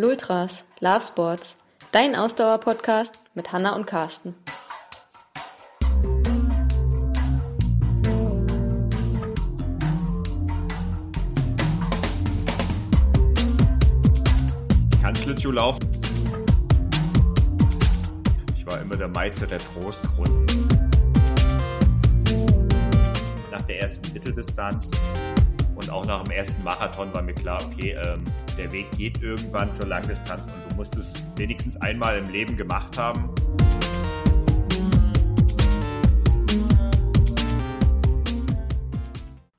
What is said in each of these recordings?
Lultras, Love Sports, dein Ausdauer-Podcast mit Hanna und Carsten. Ich kann Schlittschuh laufen. Ich war immer der Meister der Trostrunden. Nach der ersten Mitteldistanz und auch nach dem ersten Marathon war mir klar, okay, ähm, der Weg geht irgendwann zur Langdistanz und du musst es wenigstens einmal im Leben gemacht haben.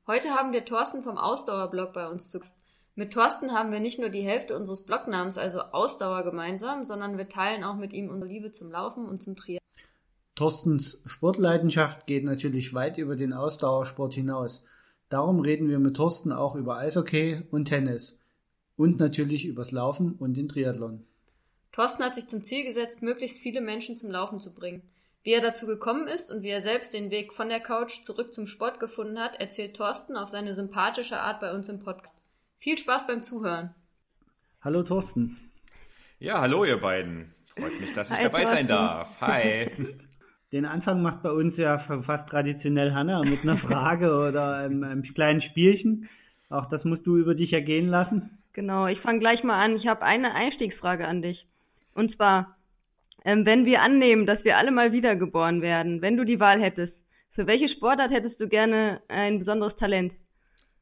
Heute haben wir Thorsten vom Ausdauerblog bei uns zu Gast. Mit Thorsten haben wir nicht nur die Hälfte unseres Blognamens, also Ausdauer, gemeinsam, sondern wir teilen auch mit ihm unsere Liebe zum Laufen und zum Triathlon. Thorstens Sportleidenschaft geht natürlich weit über den Ausdauersport hinaus. Darum reden wir mit Thorsten auch über Eishockey und Tennis und natürlich übers Laufen und den Triathlon. Thorsten hat sich zum Ziel gesetzt, möglichst viele Menschen zum Laufen zu bringen. Wie er dazu gekommen ist und wie er selbst den Weg von der Couch zurück zum Sport gefunden hat, erzählt Thorsten auf seine sympathische Art bei uns im Podcast. Viel Spaß beim Zuhören. Hallo Thorsten. Ja, hallo ihr beiden. Freut mich, dass ich Hi, dabei sein Thorsten. darf. Hi. Den Anfang macht bei uns ja fast traditionell Hanna mit einer Frage oder einem, einem kleinen Spielchen. Auch das musst du über dich ergehen lassen. Genau, ich fange gleich mal an. Ich habe eine Einstiegsfrage an dich. Und zwar, ähm, wenn wir annehmen, dass wir alle mal wiedergeboren werden, wenn du die Wahl hättest, für welche Sportart hättest du gerne ein besonderes Talent?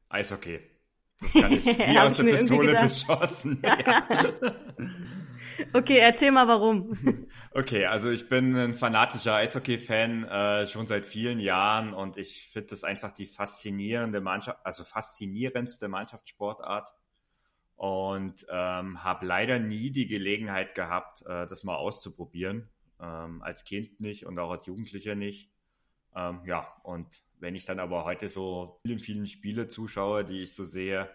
Eishockey. Das kann ich wie aus der Pistole beschossen. Ja. Okay, erzähl mal warum. Okay, also ich bin ein fanatischer Eishockey-Fan äh, schon seit vielen Jahren und ich finde das einfach die faszinierende Mannschaft, also faszinierendste Mannschaftssportart und ähm, habe leider nie die Gelegenheit gehabt, äh, das mal auszuprobieren. Ähm, als Kind nicht und auch als Jugendlicher nicht. Ähm, ja, und wenn ich dann aber heute so vielen, vielen Spiele zuschaue, die ich so sehe,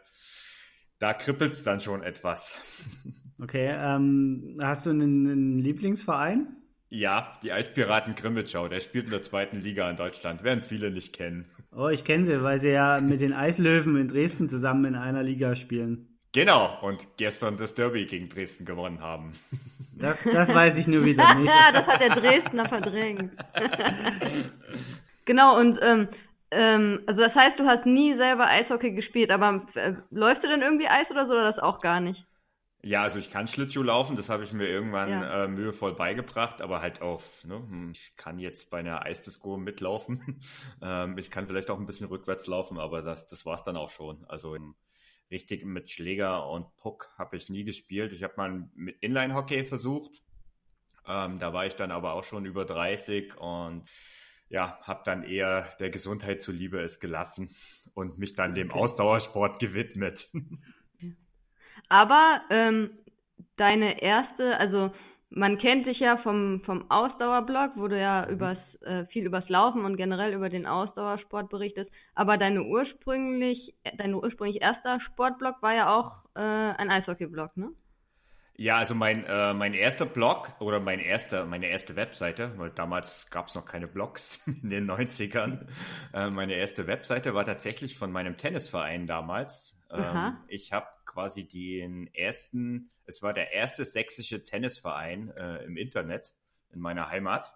da kribbelt's dann schon etwas. Okay, ähm, hast du einen, einen Lieblingsverein? Ja, die Eispiraten Grimmitschau, der spielt in der zweiten Liga in Deutschland, werden viele nicht kennen. Oh, ich kenne sie, weil sie ja mit den Eislöwen in Dresden zusammen in einer Liga spielen. Genau, und gestern das Derby gegen Dresden gewonnen haben. Das, das weiß ich nur wieder nicht. das hat der Dresdner verdrängt. genau, und ähm, ähm, also das heißt, du hast nie selber Eishockey gespielt, aber äh, läufst du denn irgendwie Eis oder so oder das auch gar nicht? Ja, also ich kann Schlittschuh laufen, das habe ich mir irgendwann Ja. äh, mühevoll beigebracht, aber halt auf, ne, hm, ich kann jetzt bei einer Eisdisco mitlaufen. ähm, ich kann vielleicht auch ein bisschen rückwärts laufen, aber das, das war's dann auch schon. Also im, richtig mit Schläger und Puck habe ich nie gespielt. Ich habe mal mit Inline-Hockey versucht. Ähm, da war ich dann aber auch schon über 30 und ja, habe dann eher der Gesundheit zuliebe es gelassen und mich dann dem. Ausdauersport gewidmet. Aber ähm, deine erste, also man kennt dich ja vom, vom Ausdauerblog, wo du ja übers, äh, viel übers Laufen und generell über den Ausdauersport berichtest. Aber deine ursprünglich, dein ursprünglich erster Sportblog war ja auch äh, ein Eishockeyblog, ne? Ja, also mein, äh, mein erster Blog oder mein erster, meine erste Webseite, weil damals gab es noch keine Blogs in den 90ern. Äh, meine erste Webseite war tatsächlich von meinem Tennisverein damals. Ähm, ich habe quasi den ersten, es war der erste sächsische Tennisverein äh, im Internet in meiner Heimat.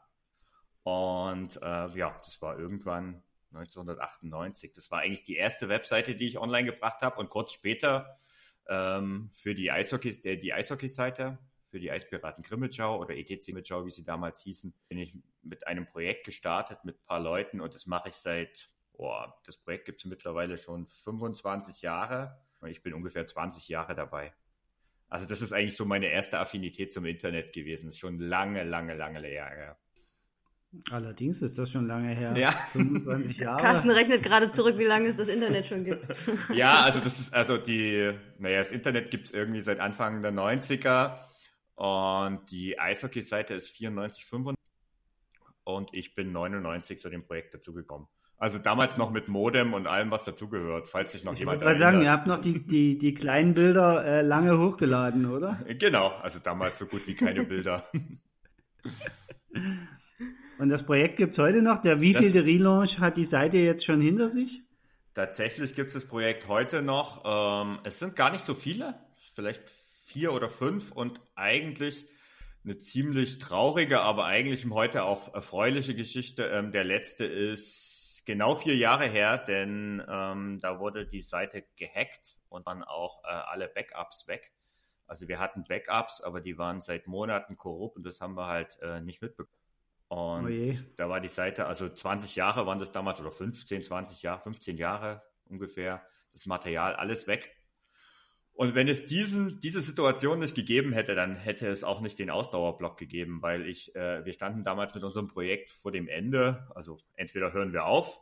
Und äh, ja, das war irgendwann 1998. Das war eigentlich die erste Webseite, die ich online gebracht habe. Und kurz später ähm, für die Eishockey, der, die Eishockey-Seite, für die Eispiraten Grimmitschau oder ETC Grimmitschau, wie sie damals hießen, bin ich mit einem Projekt gestartet mit ein paar Leuten und das mache ich seit, boah, das Projekt gibt es mittlerweile schon 25 Jahre und ich bin ungefähr 20 Jahre dabei. Also das ist eigentlich so meine erste Affinität zum Internet gewesen. Das ist schon lange, lange, lange Jahre. Allerdings ist das schon lange her. Ja. 25 Jahre. Carsten rechnet gerade zurück, wie lange es das Internet schon gibt. Ja, also das ist, also die, naja, das Internet gibt's irgendwie seit Anfang der 90er und die Eishockey-Seite ist 94, 95 und ich bin 99 zu dem Projekt dazugekommen. Also damals noch mit Modem und allem, was dazugehört, falls sich noch Ich jemand wollte gerade sagen, ihr erinnert. habt noch die, die, die kleinen Bilder äh, lange hochgeladen, oder? Genau, also damals so gut wie keine Bilder. Und das Projekt gibt's heute noch. Der wievielte Relaunch hat die Seite jetzt schon hinter sich? Tatsächlich gibt es das Projekt heute noch. Ähm, es sind gar nicht so viele, vielleicht vier oder fünf und eigentlich eine ziemlich traurige, aber eigentlich heute auch erfreuliche Geschichte. Ähm, der letzte ist genau vier Jahre her, denn ähm, da wurde die Seite gehackt und dann auch äh, alle Backups weg. Also wir hatten Backups, aber die waren seit Monaten korrupt und das haben wir halt äh, nicht mitbekommen. Und oh da war die Seite, also 20 Jahre waren das damals oder 15, 20 Jahre, 15 Jahre ungefähr, das Material alles weg. Und wenn es diesen, diese Situation nicht gegeben hätte, dann hätte es auch nicht den Ausdauerblock gegeben, weil ich, äh, wir standen damals mit unserem Projekt vor dem Ende. Also entweder hören wir auf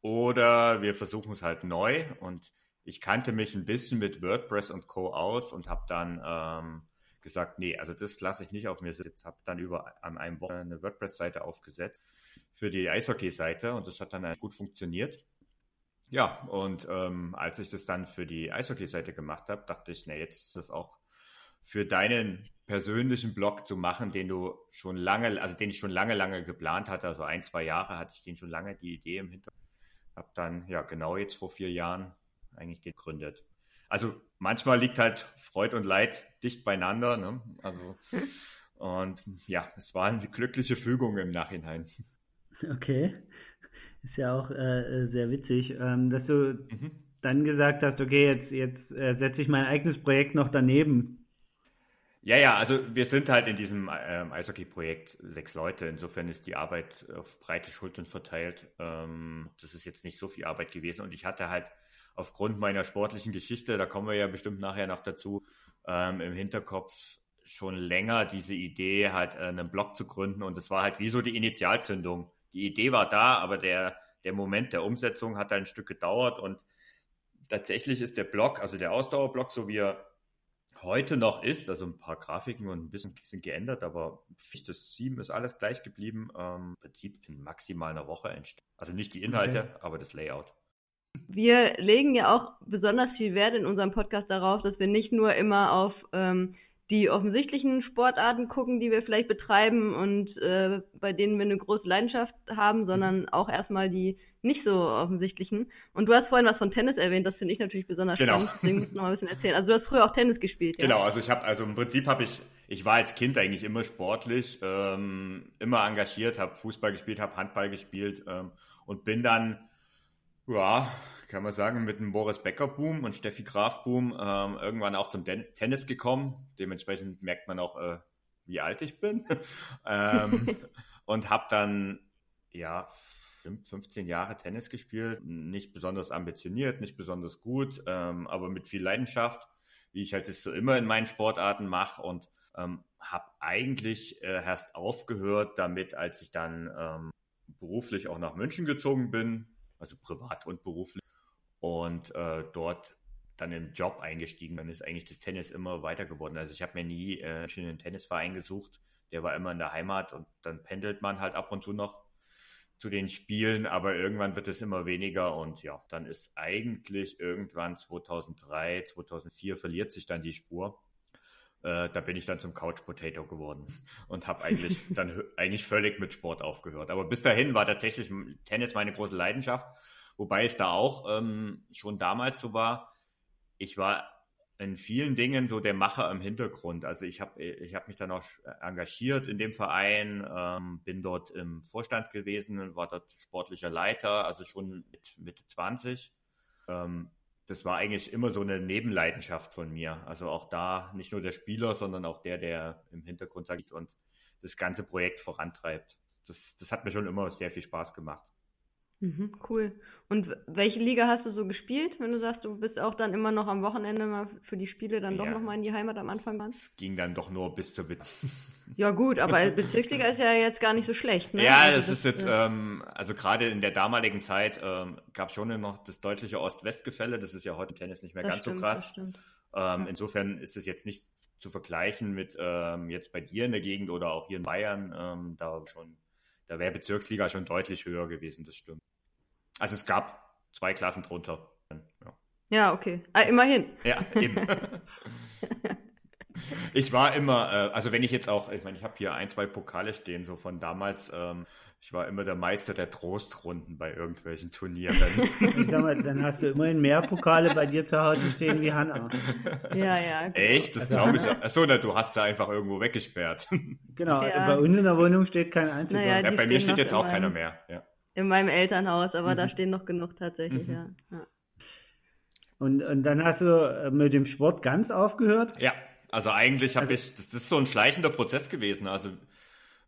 oder wir versuchen es halt neu. Und ich kannte mich ein bisschen mit WordPress und Co. aus und habe dann ähm, gesagt, nee, also das lasse ich nicht auf mir sitzen. Habe dann über an einem Wochenende eine WordPress-Seite aufgesetzt für die Eishockey-Seite und das hat dann gut funktioniert. Ja, und ähm, als ich das dann für die Eishockey-Seite gemacht habe, dachte ich, na jetzt ist das auch für deinen persönlichen Blog zu machen, den du schon lange, also den ich schon lange, lange geplant hatte, also ein, zwei Jahre hatte ich den schon lange die Idee im Hintergrund. Habe dann ja genau jetzt vor vier Jahren eigentlich gegründet. Also manchmal liegt halt Freud und Leid dicht beieinander. Ne? Also und ja, es war eine glückliche Fügung im Nachhinein. Okay. Ist ja auch äh, sehr witzig, ähm, dass du mhm. dann gesagt hast, okay, jetzt, jetzt äh, setze ich mein eigenes Projekt noch daneben. Ja, ja, also wir sind halt in diesem ähm, Eishockey-Projekt sechs Leute. Insofern ist die Arbeit auf breite Schultern verteilt. Ähm, das ist jetzt nicht so viel Arbeit gewesen. Und ich hatte halt aufgrund meiner sportlichen Geschichte, da kommen wir ja bestimmt nachher noch dazu, ähm, im Hinterkopf schon länger diese Idee, halt äh, einen Blog zu gründen. Und das war halt wie so die Initialzündung die Idee war da, aber der, der Moment der Umsetzung hat ein Stück gedauert und tatsächlich ist der Blog, also der Ausdauerblock, so wie er heute noch ist, also ein paar Grafiken und ein bisschen sind geändert, aber das 7 ist alles gleich geblieben. Ähm, Im Prinzip in maximal einer Woche entstanden. Also nicht die Inhalte, okay. aber das Layout. Wir legen ja auch besonders viel Wert in unserem Podcast darauf, dass wir nicht nur immer auf ähm, die offensichtlichen Sportarten gucken, die wir vielleicht betreiben und äh, bei denen wir eine große Leidenschaft haben, sondern mhm. auch erstmal die nicht so offensichtlichen. Und du hast vorhin was von Tennis erwähnt, das finde ich natürlich besonders genau. spannend, deswegen musst du noch mal ein bisschen erzählen. Also du hast früher auch Tennis gespielt, ja? Genau, also ich habe, also im Prinzip habe ich, ich war als Kind eigentlich immer sportlich, ähm, immer engagiert, habe Fußball gespielt, habe Handball gespielt ähm, und bin dann, ja, kann man sagen, mit dem Boris Becker-Boom und Steffi Graf-Boom ähm, irgendwann auch zum Den Tennis gekommen. Dementsprechend merkt man auch, äh, wie alt ich bin. ähm, und habe dann, ja, 15 Jahre Tennis gespielt. Nicht besonders ambitioniert, nicht besonders gut, ähm, aber mit viel Leidenschaft, wie ich halt das so immer in meinen Sportarten mache. Und ähm, habe eigentlich äh, erst aufgehört damit, als ich dann ähm, beruflich auch nach München gezogen bin, also privat und beruflich und äh, dort dann im Job eingestiegen. Dann ist eigentlich das Tennis immer weiter geworden. Also ich habe mir nie äh, einen Tennisverein gesucht. Der war immer in der Heimat und dann pendelt man halt ab und zu noch zu den Spielen, aber irgendwann wird es immer weniger und ja, dann ist eigentlich irgendwann 2003, 2004 verliert sich dann die Spur. Äh, da bin ich dann zum Couch Potato geworden und habe eigentlich dann eigentlich völlig mit Sport aufgehört. Aber bis dahin war tatsächlich Tennis meine große Leidenschaft Wobei es da auch ähm, schon damals so war, ich war in vielen Dingen so der Macher im Hintergrund. Also ich habe ich hab mich dann auch engagiert in dem Verein, ähm, bin dort im Vorstand gewesen, war dort sportlicher Leiter, also schon mit Mitte 20. Ähm, das war eigentlich immer so eine Nebenleidenschaft von mir. Also auch da nicht nur der Spieler, sondern auch der, der im Hintergrund sagt und das ganze Projekt vorantreibt. Das, das hat mir schon immer sehr viel Spaß gemacht. Mhm, cool. Und welche Liga hast du so gespielt, wenn du sagst, du bist auch dann immer noch am Wochenende mal für die Spiele dann doch ja. nochmal in die Heimat am Anfang waren? Es ging dann doch nur bis zur Be Ja gut, aber Bezirksliga ist ja jetzt gar nicht so schlecht, ne? Ja, also das, das, ist jetzt, äh, ähm, also gerade in der damaligen Zeit ähm, gab es schon noch das deutliche Ost-West-Gefälle, das ist ja heute im Tennis nicht mehr ganz stimmt, so krass. Ähm, ja. Insofern ist es jetzt nicht zu vergleichen mit ähm, jetzt bei dir in der Gegend oder auch hier in Bayern, ähm, da schon da wäre Bezirksliga schon deutlich höher gewesen, das stimmt. Also es gab zwei Klassen drunter. Ja, ja okay. Ah, immerhin. Ja, eben. ich war immer, äh, also wenn ich jetzt auch, ich meine, ich habe hier ein, zwei Pokale stehen, so von damals. Ähm, ich war immer der Meister der Trostrunden bei irgendwelchen Turnieren. mal, dann hast du immerhin mehr Pokale bei dir zu Hause stehen wie Hanna. Ja, ja. Genau. Echt? Das also, glaube ich. Achso, na, du hast sie einfach irgendwo weggesperrt. Genau, ja. bei uns in der Wohnung steht kein einziger. Naja, ja, bei mir steht jetzt auch keiner mehr. Ja. In meinem Elternhaus, aber mhm. da stehen noch genug tatsächlich, mhm. ja. Und, und dann hast du äh, mit dem Sport ganz aufgehört? Ja, also eigentlich habe also, ich, das ist so ein schleichender Prozess gewesen. Also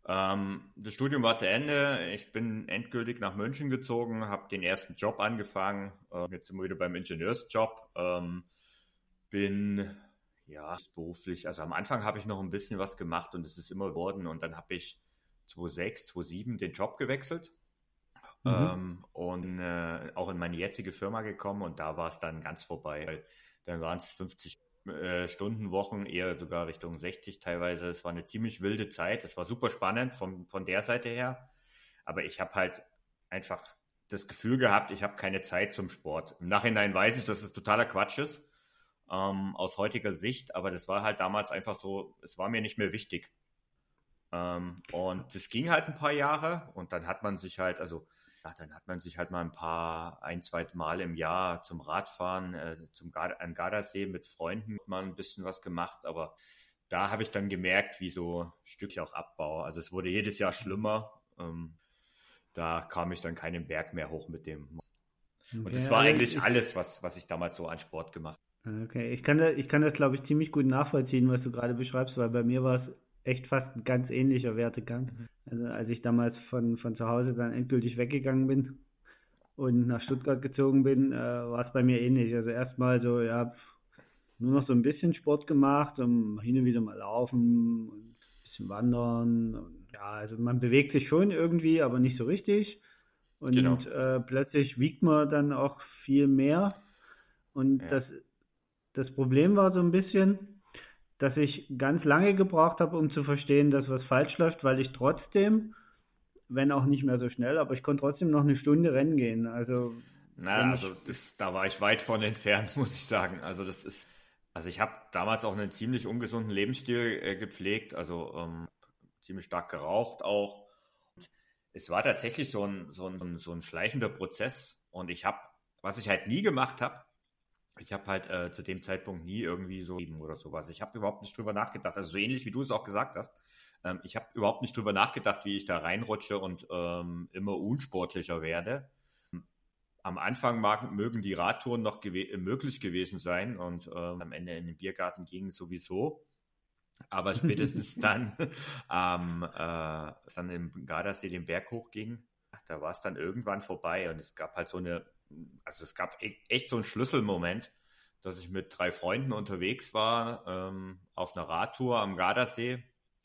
ähm, das Studium war zu Ende. Ich bin endgültig nach München gezogen, habe den ersten Job angefangen. Äh, jetzt sind wir wieder beim Ingenieursjob. Ähm, bin ja beruflich, also am Anfang habe ich noch ein bisschen was gemacht und es ist immer geworden. Und dann habe ich 2006, 2007 den Job gewechselt. Mhm. Ähm, und äh, auch in meine jetzige Firma gekommen und da war es dann ganz vorbei. Weil dann waren es 50 äh, Stundenwochen, eher sogar Richtung 60 teilweise. Es war eine ziemlich wilde Zeit. Es war super spannend von, von der Seite her. Aber ich habe halt einfach das Gefühl gehabt, ich habe keine Zeit zum Sport. Im Nachhinein weiß ich, dass es totaler Quatsch ist, ähm, aus heutiger Sicht, aber das war halt damals einfach so, es war mir nicht mehr wichtig. Ähm, und das ging halt ein paar Jahre und dann hat man sich halt, also ja, dann hat man sich halt mal ein paar, ein, zwei Mal im Jahr zum Radfahren, äh, zum Gard an Gardasee mit Freunden mal ein bisschen was gemacht, aber da habe ich dann gemerkt, wie so Stückchen auch Abbau. Also es wurde jedes Jahr schlimmer. Ähm, da kam ich dann keinen Berg mehr hoch mit dem. Und das war also eigentlich alles, was, was ich damals so an Sport gemacht habe. Okay, ich kann, das, ich kann das, glaube ich, ziemlich gut nachvollziehen, was du gerade beschreibst, weil bei mir war es echt fast ein ganz ähnlicher Wertegang. Mhm. Also als ich damals von, von zu Hause dann endgültig weggegangen bin und nach Stuttgart gezogen bin, äh, war es bei mir ähnlich. Also erstmal so, ja, nur noch so ein bisschen Sport gemacht, um hin und wieder mal laufen und ein bisschen wandern. Und, ja, also man bewegt sich schon irgendwie, aber nicht so richtig. Und genau. äh, plötzlich wiegt man dann auch viel mehr. Und ja. das, das Problem war so ein bisschen, dass ich ganz lange gebraucht habe, um zu verstehen, dass was falsch läuft, weil ich trotzdem, wenn auch nicht mehr so schnell, aber ich konnte trotzdem noch eine Stunde rennen gehen. Also na, also das, da war ich weit von entfernt, muss ich sagen. Also das ist, also ich habe damals auch einen ziemlich ungesunden Lebensstil äh, gepflegt, also ähm, ziemlich stark geraucht auch. Und es war tatsächlich so ein, so ein, so ein schleichender Prozess und ich habe, was ich halt nie gemacht habe, ich habe halt äh, zu dem Zeitpunkt nie irgendwie so oder sowas. Ich habe überhaupt nicht drüber nachgedacht. Also so ähnlich wie du es auch gesagt hast. Ähm, ich habe überhaupt nicht drüber nachgedacht, wie ich da reinrutsche und ähm, immer unsportlicher werde. Am Anfang mag, mögen die Radtouren noch gew möglich gewesen sein und ähm, am Ende in den Biergarten ging sowieso. Aber spätestens dann, ähm, äh, dann im Gardasee den Berg hochging, da war es dann irgendwann vorbei und es gab halt so eine also es gab e-, echt so einen Schlüsselmoment, dass ich mit drei Freunden unterwegs war ähm, auf einer Radtour am Gardasee.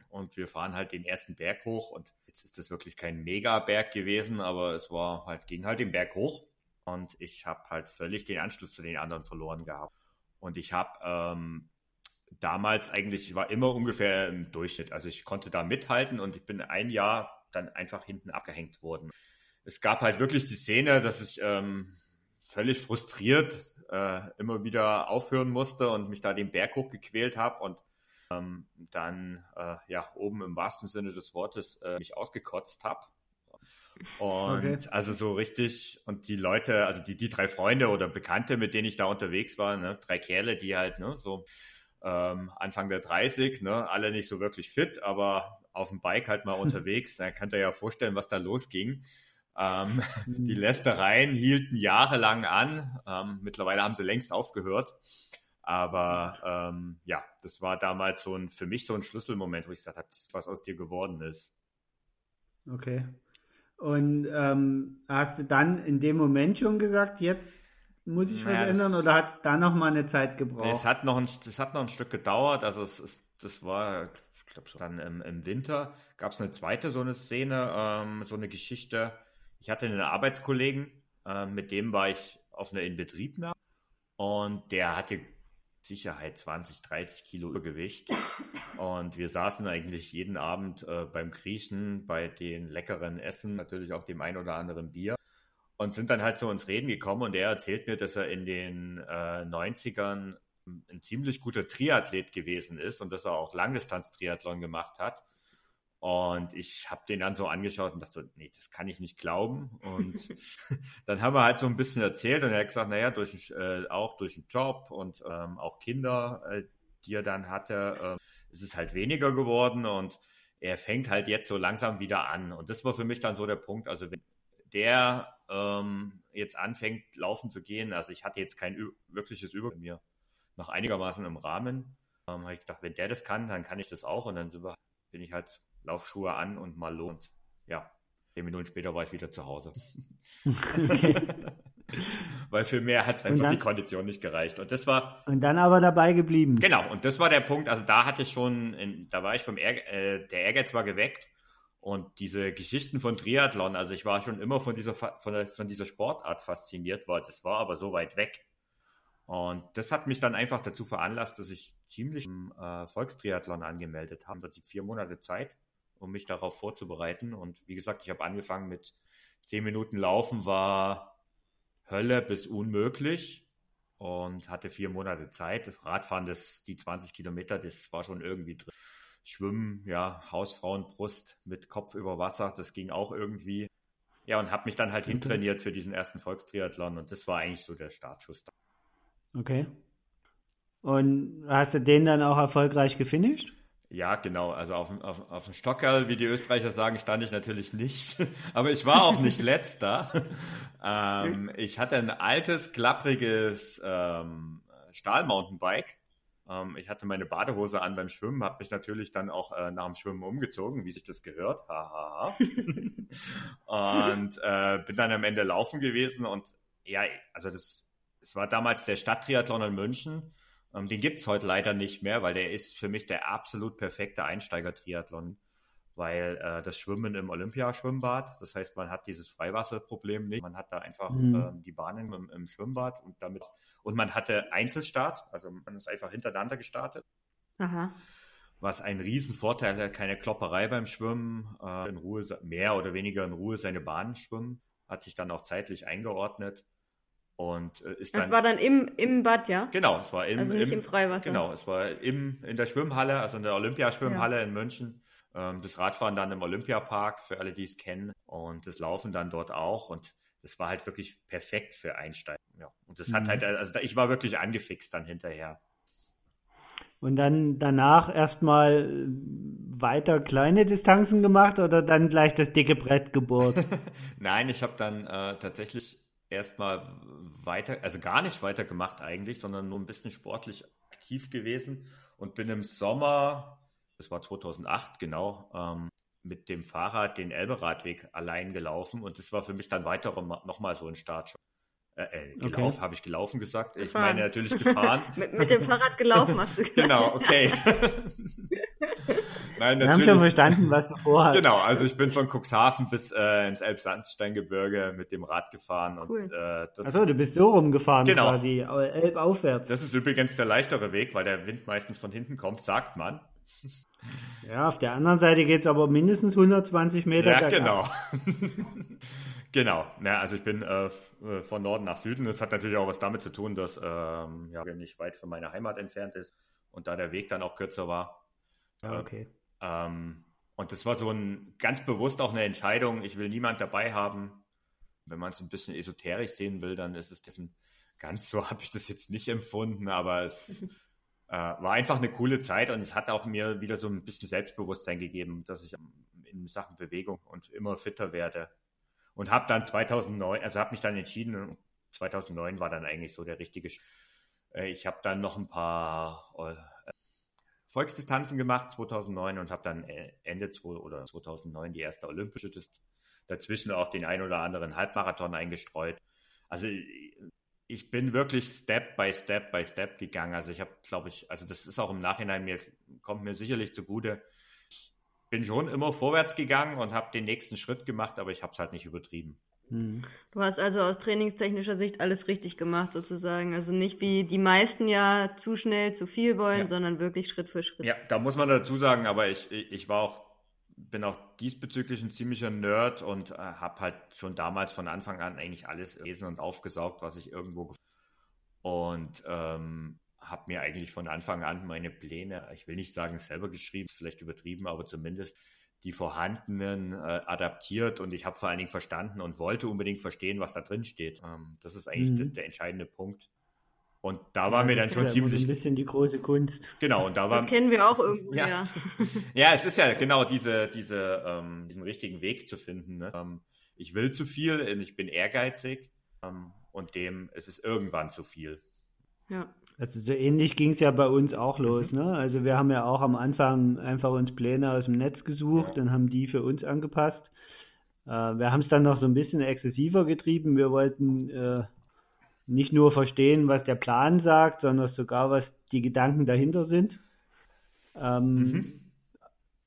Und wir fahren halt den ersten Berg hoch. Und jetzt ist das wirklich kein Megaberg gewesen, aber es war halt ging halt den Berg hoch. Und ich habe halt völlig den Anschluss zu den anderen verloren gehabt. Und ich habe ähm, damals eigentlich ich war immer ungefähr im Durchschnitt, also ich konnte da mithalten und ich bin ein Jahr dann einfach hinten abgehängt worden es gab halt wirklich die Szene, dass ich ähm, völlig frustriert äh, immer wieder aufhören musste und mich da den Berg hochgequält habe und ähm, dann äh, ja oben im wahrsten Sinne des Wortes äh, mich ausgekotzt habe. Und okay. also so richtig, und die Leute, also die, die drei Freunde oder Bekannte, mit denen ich da unterwegs war, ne, drei Kerle, die halt, ne, so ähm, Anfang der 30, ne, alle nicht so wirklich fit, aber auf dem Bike halt mal unterwegs. Da kann ihr ja vorstellen, was da losging. Ähm, mhm. Die Lästereien hielten jahrelang an. Ähm, mittlerweile haben sie längst aufgehört. Aber ähm, ja, das war damals so ein, für mich so ein Schlüsselmoment, wo ich gesagt habe, was aus dir geworden ist. Okay. Und ähm, hast du dann in dem Moment schon gesagt, jetzt muss ich was ja, ändern oder hat da noch mal eine Zeit gebraucht? Es hat noch ein, das hat noch ein Stück gedauert. Also es ist, das war, ich glaube, dann im, im Winter gab es eine zweite so eine Szene, ähm, so eine Geschichte ich hatte einen Arbeitskollegen, äh, mit dem war ich auf einer Inbetriebnahme und der hatte Sicherheit 20, 30 Kilo Übergewicht. Und wir saßen eigentlich jeden Abend äh, beim Griechen bei den leckeren Essen, natürlich auch dem ein oder anderen Bier. Und sind dann halt so ins Reden gekommen und er erzählt mir, dass er in den äh, 90ern ein ziemlich guter Triathlet gewesen ist und dass er auch Langdistanz-Triathlon gemacht hat. Und ich habe den dann so angeschaut und dachte nee, das kann ich nicht glauben. Und dann haben wir halt so ein bisschen erzählt und er hat gesagt, naja, durch, äh, auch durch den Job und ähm, auch Kinder, äh, die er dann hatte, äh, ist es halt weniger geworden und er fängt halt jetzt so langsam wieder an. Und das war für mich dann so der Punkt, also wenn der ähm, jetzt anfängt, laufen zu gehen, also ich hatte jetzt kein wirkliches Über mir noch einigermaßen im Rahmen, ähm, habe ich gedacht, wenn der das kann, dann kann ich das auch. Und dann wir, bin ich halt Laufschuhe an und mal los. Ja, zehn Minuten später war ich wieder zu Hause. Okay. Weil für mehr hat es einfach dann, die Kondition nicht gereicht. Und das war. Und dann aber dabei geblieben. Genau, und das war der Punkt. Also da hatte ich schon, in, da war ich vom Ehrge äh, der Ehrgeiz war geweckt. Und diese Geschichten von Triathlon, also ich war schon immer von dieser, von, der, von dieser Sportart fasziniert, weil das war aber so weit weg. Und das hat mich dann einfach dazu veranlasst, dass ich ziemlich im äh, Volkstriathlon angemeldet habe. Da hatte ich vier Monate Zeit um mich darauf vorzubereiten. Und wie gesagt, ich habe angefangen mit zehn Minuten Laufen, war Hölle bis unmöglich und hatte vier Monate Zeit. Das Radfahren, das, die 20 Kilometer, das war schon irgendwie drin. Schwimmen, ja, Hausfrauenbrust mit Kopf über Wasser, das ging auch irgendwie. Ja, und habe mich dann halt hintrainiert für diesen ersten Volkstriathlon und das war eigentlich so der Startschuss. Okay. Und hast du den dann auch erfolgreich gefinisht? Ja, genau. Also auf, auf, auf dem Stockerl, wie die Österreicher sagen, stand ich natürlich nicht. Aber ich war auch nicht letzter. ähm, ich hatte ein altes, klappriges ähm, Stahl-Mountainbike. Ähm, ich hatte meine Badehose an beim Schwimmen, habe mich natürlich dann auch äh, nach dem Schwimmen umgezogen, wie sich das gehört. Und äh, bin dann am Ende laufen gewesen. Und ja, also das, es war damals der Stadttriathlon in München. Ähm, den gibt es heute leider nicht mehr, weil der ist für mich der absolut perfekte Einsteiger-Triathlon, weil äh, das Schwimmen im Olympiaschwimmbad, das heißt, man hat dieses Freiwasserproblem nicht, man hat da einfach mhm. ähm, die Bahnen im, im, Schwimmbad und damit und man hatte Einzelstart, also man ist einfach hintereinander gestartet. Aha. Was ein Riesenvorteil hat, keine Klopperei beim Schwimmen, äh, in Ruhe, mehr oder weniger in Ruhe seine Bahnen schwimmen, hat sich dann auch zeitlich eingeordnet. Und äh, ist dann. Es war dann im, im Bad, ja? Genau, es war im, also im, im Freiwasser. Genau, es war im, in der Schwimmhalle, also in der Olympiaschwimmhalle ja. in München. Ähm, das Radfahren dann im Olympiapark, für alle, die es kennen. Und das Laufen dann dort auch. Und das war halt wirklich perfekt für Einsteiger. Ja. Und das mhm. hat halt, also ich war wirklich angefixt dann hinterher. Und dann danach erstmal weiter kleine Distanzen gemacht oder dann gleich das dicke Brett gebohrt? Nein, ich habe dann äh, tatsächlich erstmal weiter, also gar nicht weiter gemacht eigentlich, sondern nur ein bisschen sportlich aktiv gewesen und bin im Sommer, das war 2008 genau, ähm, mit dem Fahrrad den Elberadweg allein gelaufen und das war für mich dann weiter nochmal so ein Start. Äh, äh, gelaufen, okay. habe ich gelaufen gesagt. Ich meine natürlich gefahren. mit, mit, dem Fahrrad gelaufen hast du gesagt. genau, okay. Nein, natürlich. Wir haben schon verstanden, was du vorhast. Genau, also ich bin von Cuxhaven bis äh, ins Elbsandsteingebirge mit dem Rad gefahren. Cool. Und, äh, das, Achso, du bist so rumgefahren genau. quasi, Elb aufwärts. Das ist übrigens der leichtere Weg, weil der Wind meistens von hinten kommt, sagt man. Ja, auf der anderen Seite geht es aber mindestens 120 Meter. Ja, genau. genau. Ja, also ich bin äh, von Norden nach Süden. Das hat natürlich auch was damit zu tun, dass ähm, ja nicht weit von meiner Heimat entfernt ist und da der Weg dann auch kürzer war. Ah, okay. Ähm, und das war so ein ganz bewusst auch eine Entscheidung. Ich will niemand dabei haben. Wenn man es ein bisschen esoterisch sehen will, dann ist es dessen ganz so habe ich das jetzt nicht empfunden, aber es äh, war einfach eine coole Zeit und es hat auch mir wieder so ein bisschen Selbstbewusstsein gegeben, dass ich in Sachen Bewegung und immer fitter werde. Und habe dann 2009, also habe mich dann entschieden, 2009 war dann eigentlich so der richtige. Äh, ich habe dann noch ein paar äh, Volksdistanzen gemacht 2009 und habe dann äh, Ende oder 2009 die erste olympische dazwischen auch den ein oder anderen Halbmarathon eingestreut. Also ich bin wirklich Step by Step by Step gegangen. Also ich habe, glaube ich, also das ist auch im Nachhinein mir kommt mir sicherlich zugute. Bin schon immer vorwärts gegangen und habe den nächsten Schritt gemacht, aber ich habe es halt nicht übertrieben. Hm. Du hast also aus trainingstechnischer Sicht alles richtig gemacht, sozusagen. Also nicht wie die meisten ja zu schnell, zu viel wollen, ja. sondern wirklich Schritt für Schritt. Ja, da muss man dazu sagen, aber ich, ich war auch, bin auch diesbezüglich ein ziemlicher Nerd und äh, habe halt schon damals von Anfang an eigentlich alles gelesen und aufgesaugt, was ich irgendwo und ähm, habe mir eigentlich von Anfang an meine Pläne, ich will nicht sagen selber geschrieben, vielleicht übertrieben, aber zumindest die vorhandenen äh, adaptiert und ich habe vor allen Dingen verstanden und wollte unbedingt verstehen, was da drin steht. Ähm, das ist eigentlich mhm. der, der, entscheidende Punkt. Und da war ja, mir dann schon ziemlich. Ein bisschen die große Kunst. Genau, und da war. Das kennen wir auch irgendwo, ja. Ja, ja es ist ja genau diese, diese, ähm, diesen richtigen Weg zu finden. Ne? Ähm, ich will zu viel, ich bin ehrgeizig ähm, und dem es ist irgendwann zu viel. Ja. Also so ähnlich ging es ja bei uns auch los. Ne? Also wir haben ja auch am Anfang einfach uns Pläne aus dem Netz gesucht ja. und haben die für uns angepasst. Äh, wir haben es dann noch so ein bisschen exzessiver getrieben. Wir wollten äh, nicht nur verstehen, was der Plan sagt, sondern sogar, was die Gedanken dahinter sind. Ähm, mhm.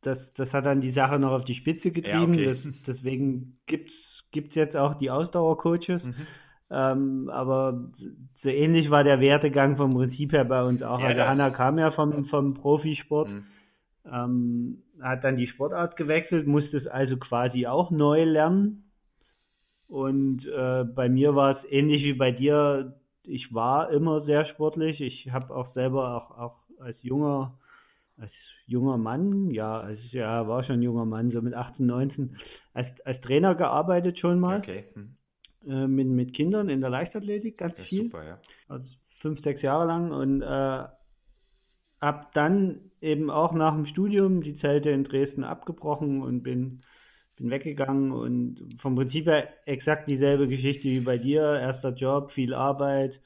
das, das hat dann die Sache noch auf die Spitze getrieben. Ja, okay. das, deswegen gibt es jetzt auch die Ausdauercoaches. Mhm ähm, aber so ähnlich war der Wertegang vom Prinzip her bei uns auch. Ja, also Hanna kam ja vom, vom Profisport, mhm. ähm, hat dann die Sportart gewechselt, musste es also quasi auch neu lernen. Und äh, bei mir war es ähnlich wie bei dir. Ich war immer sehr sportlich. Ich habe auch selber auch, auch als junger, als junger Mann, ja, als ja, war schon junger Mann, so mit 18, 19, als, als Trainer gearbeitet schon mal. Okay. Hm äh, mit, mit Kindern in der Leichtathletik, ganz viel. Super, ja. Also fünf, sechs Jahre lang und äh, habe dann eben auch nach dem Studium die Zelte in Dresden abgebrochen und bin, bin weggegangen und vom Prinzip her exakt dieselbe Geschichte wie bei dir. Erster Job, viel Arbeit.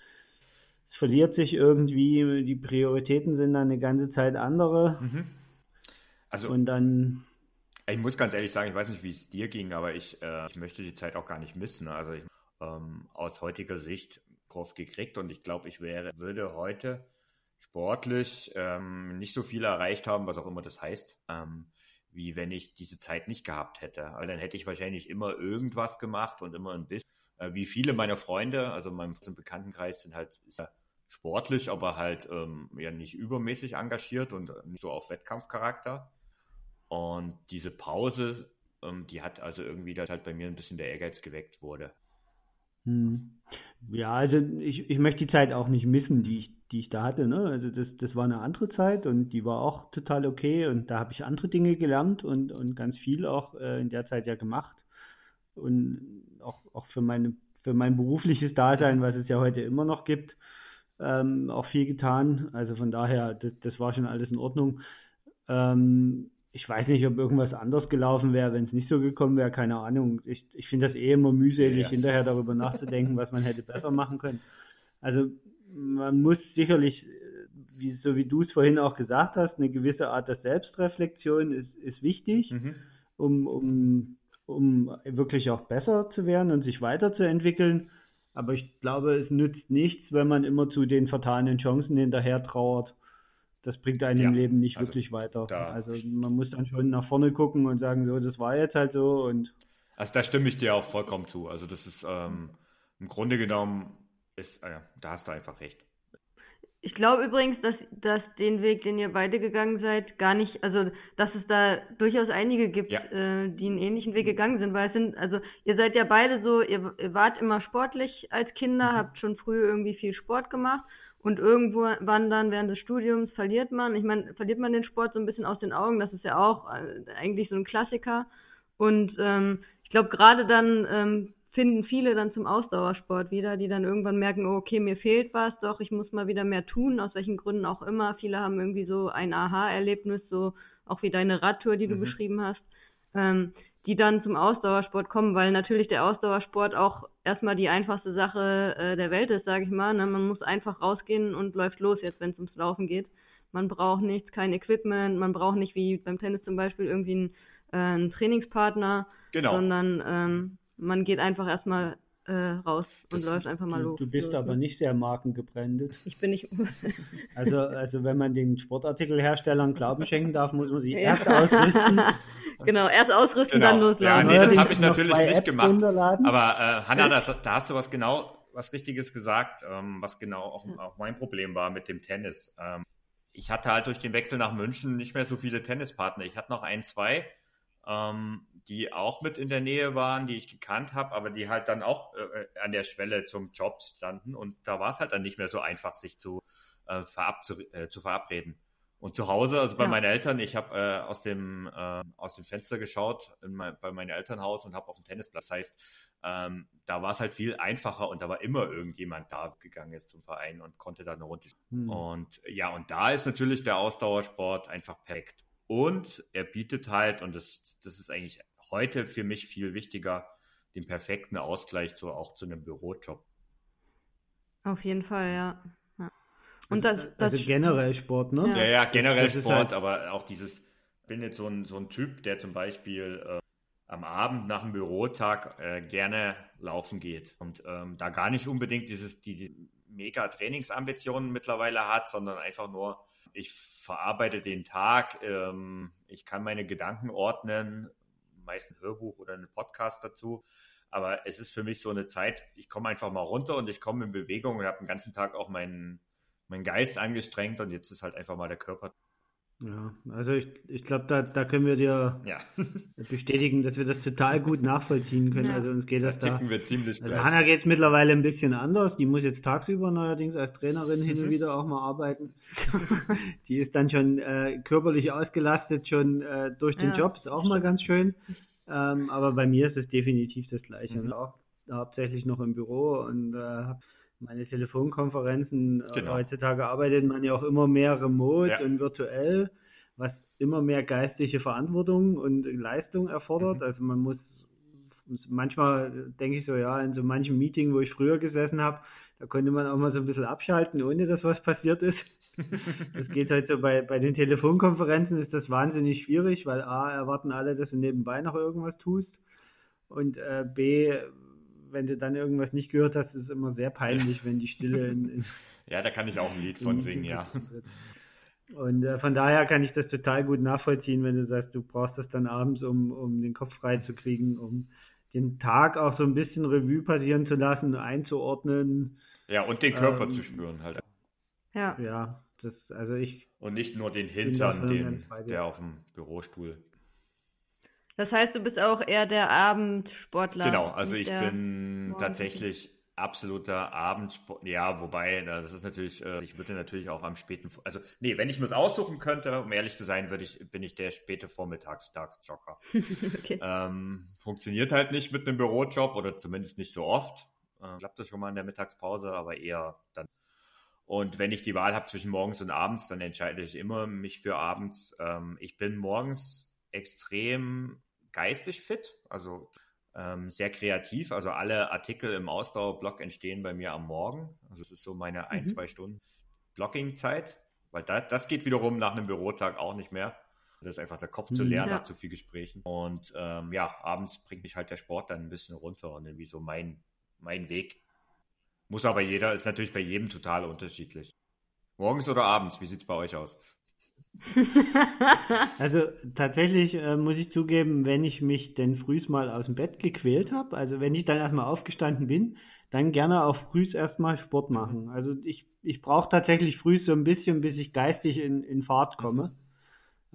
Es verliert sich irgendwie, die Prioritäten sind dann eine ganze Zeit andere. Mhm. Also, und dann ich muss ganz ehrlich sagen, ich weiß nicht, wie es dir ging, aber ich, äh, ich möchte die Zeit auch gar nicht missen. Also ich, ähm, aus heutiger Sicht Prof gekriegt und ich glaube, ich wäre, würde heute sportlich ähm, nicht so viel erreicht haben, was auch immer das heißt, ähm, wie wenn ich diese Zeit nicht gehabt hätte. Weil dann hätte ich wahrscheinlich immer irgendwas gemacht und immer ein bisschen. Äh, wie viele meiner Freunde, also meinem Bekanntenkreis, sind halt sportlich, aber halt ähm, ja nicht übermäßig engagiert und nicht so auf Wettkampfcharakter. Und diese Pause, ähm, die hat also irgendwie, dass halt bei mir ein bisschen der Ehrgeiz geweckt wurde. Hm. Ja, also ich, ich möchte die Zeit auch nicht missen, die ich, die ich da hatte. Ne? Also das, das war eine andere Zeit und die war auch total okay und da habe ich andere Dinge gelernt und, und ganz viel auch äh, in der Zeit ja gemacht. Und auch, auch für, meine, für mein berufliches Dasein, was es ja heute immer noch gibt, ähm, auch viel getan. Also von daher, das, das war schon alles in Ordnung. Ähm, ich weiß nicht, ob irgendwas anders gelaufen wäre, wenn es nicht so gekommen wäre, keine Ahnung. Ich, ich finde das eh immer mühselig, ja. hinterher darüber nachzudenken, was man hätte besser machen können. Also man muss sicherlich, wie, so wie du es vorhin auch gesagt hast, eine gewisse Art der Selbstreflexion ist, ist wichtig, mhm. um, um, um wirklich auch besser zu werden und sich weiterzuentwickeln. Aber ich glaube, es nützt nichts, wenn man immer zu den vertanen Chancen hinterher trauert das bringt einen ja, im Leben nicht also wirklich weiter. Also man muss dann schon nach vorne gucken und sagen, so, das war jetzt halt so und. Also da stimme ich dir auch vollkommen zu. Also das ist ähm, im Grunde genommen ist, äh, da hast du einfach recht. Ich glaube übrigens, dass, dass den Weg, den ihr beide gegangen seid, gar nicht, also dass es da durchaus einige gibt, ja. äh, die einen ähnlichen Weg gegangen sind, weil es sind, also ihr seid ja beide so, ihr, ihr wart immer sportlich als Kinder, mhm. habt schon früh irgendwie viel Sport gemacht und irgendwann dann während des Studiums verliert man, ich meine, verliert man den Sport so ein bisschen aus den Augen, das ist ja auch äh, eigentlich so ein Klassiker. Und ähm, ich glaube, gerade dann ähm, finden viele dann zum Ausdauersport wieder, die dann irgendwann merken, oh, okay, mir fehlt was, doch, ich muss mal wieder mehr tun, aus welchen Gründen auch immer. Viele haben irgendwie so ein Aha-Erlebnis, so auch wie deine Radtour, die du mhm. beschrieben hast. Ähm, die dann zum Ausdauersport kommen, weil natürlich der Ausdauersport auch erstmal die einfachste Sache äh, der Welt ist, sage ich mal. Ne? Man muss einfach rausgehen und läuft los jetzt, wenn es ums Laufen geht. Man braucht nichts, kein Equipment, man braucht nicht wie beim Tennis zum Beispiel irgendwie einen, äh, einen Trainingspartner, genau. sondern ähm, man geht einfach erstmal äh, raus das, und läuft einfach mal du, los. Du bist aber nicht sehr markengebrandet. Ich bin nicht. also, also wenn man den Sportartikelherstellern Glauben schenken darf, muss man sie erst ausrüsten. genau, erst ausrüsten, genau. dann loslaufen. Ja, nee, das habe ich natürlich nicht Apps gemacht. Aber äh, Hanna, da, da, hast du was genau, was Richtiges gesagt, ähm, was genau auch, auch, mein Problem war mit dem Tennis. Ähm, ich hatte halt durch den Wechsel nach München nicht mehr so viele Tennispartner. Ich hatte noch ein, zwei ähm, die auch mit in der Nähe waren, die ich gekannt habe, aber die halt dann auch äh, an der Schwelle zum Job standen und da war es halt dann nicht mehr so einfach, sich zu, äh, verab zu, äh, zu verabreden. Und zu Hause, also bei ja. meinen Eltern, ich habe äh, aus, dem, äh, aus dem Fenster geschaut mein, bei meinem Elternhaus und habe auf dem Tennisplatz. Das heißt, ähm, da war es halt viel einfacher und da war immer irgendjemand da gegangen ist zum Verein und konnte da eine Runde. Hm. Und ja, und da ist natürlich der Ausdauersport einfach perfekt. Und er bietet halt, und das, das ist eigentlich heute für mich viel wichtiger, den perfekten Ausgleich zu, auch zu einem Bürojob. Auf jeden Fall, ja. Und das, das also generell Sport, ne? Ja, ja, generell das Sport, halt aber auch dieses, ich bin jetzt so ein, so ein Typ, der zum Beispiel äh, am Abend nach dem Bürotag äh, gerne laufen geht und ähm, da gar nicht unbedingt dieses, die, die mega Trainingsambitionen mittlerweile hat, sondern einfach nur, ich verarbeite den Tag, ähm, ich kann meine Gedanken ordnen, meist ein Hörbuch oder einen Podcast dazu. Aber es ist für mich so eine Zeit, ich komme einfach mal runter und ich komme in Bewegung und habe den ganzen Tag auch meinen mein Geist angestrengt und jetzt ist halt einfach mal der Körper. Ja, also ich, ich glaube, da, da können wir dir ja. bestätigen, dass wir das total gut nachvollziehen können. Ja. Also uns geht das da. da wir ziemlich also Hanna geht es mittlerweile ein bisschen anders. Die muss jetzt tagsüber neuerdings als Trainerin hin und mhm. wieder auch mal arbeiten. Die ist dann schon äh, körperlich ausgelastet, schon äh, durch den ja. Job, ist auch mal ganz schön. Ähm, aber bei mir ist es definitiv das Gleiche. Mhm. Auch hauptsächlich noch im Büro und äh, meine Telefonkonferenzen. Äh, genau. Heutzutage arbeitet man ja auch immer mehr remote ja. und virtuell, was immer mehr geistige Verantwortung und Leistung erfordert. Mhm. Also man muss manchmal denke ich so, ja, in so manchen Meeting, wo ich früher gesessen habe, da konnte man auch mal so ein bisschen abschalten, ohne dass was passiert ist. das geht halt so bei, bei den Telefonkonferenzen ist das wahnsinnig schwierig, weil A, erwarten alle, dass du nebenbei noch irgendwas tust und äh, B, wenn du dann irgendwas nicht gehört hast, ist es immer sehr peinlich, wenn die Stille in, in Ja, da kann ich auch ein Lied von singen, ja. Und äh, von daher kann ich das total gut nachvollziehen, wenn du sagst, du brauchst das dann abends, um, um den Kopf frei zu kriegen, um den Tag auch so ein bisschen Revue passieren zu lassen, einzuordnen. Ja, und den Körper ähm, zu spüren halt. Ja. Ja, das, also ich. Und nicht nur den Hintern, den, der auf dem Bürostuhl das heißt, du bist auch eher der Abendsportler. Genau, also ich bin tatsächlich absoluter Abendsport. Ja, wobei, das ist natürlich, äh, ich würde natürlich auch am späten, also nee, wenn ich mir es aussuchen könnte, um ehrlich zu sein, würde ich, bin ich der späte Vormittags-Tagsjogger. okay. ähm, funktioniert halt nicht mit einem Bürojob oder zumindest nicht so oft. Äh, klappt das schon mal in der Mittagspause, aber eher dann. Und wenn ich die Wahl habe zwischen morgens und abends, dann entscheide ich immer mich für abends. Ähm, ich bin morgens extrem geistig fit, also ähm, sehr kreativ. Also alle Artikel im Ausdauerblog entstehen bei mir am Morgen. Also es ist so meine ein, mhm. zwei Stunden Blogging-Zeit, weil da, das geht wiederum nach einem Bürotag auch nicht mehr. Das ist einfach der Kopf zu leer ja. nach zu viel Gesprächen. Und ähm, ja, abends bringt mich halt der Sport dann ein bisschen runter und irgendwie so mein, mein Weg. Muss aber jeder, ist natürlich bei jedem total unterschiedlich. Morgens oder abends, wie sieht es bei euch aus? also tatsächlich äh, muss ich zugeben, wenn ich mich denn frühs mal aus dem Bett gequält habe, also wenn ich dann erstmal aufgestanden bin, dann gerne auch frühs erstmal Sport machen. Also ich, ich brauche tatsächlich frühs so ein bisschen, bis ich geistig in, in Fahrt komme.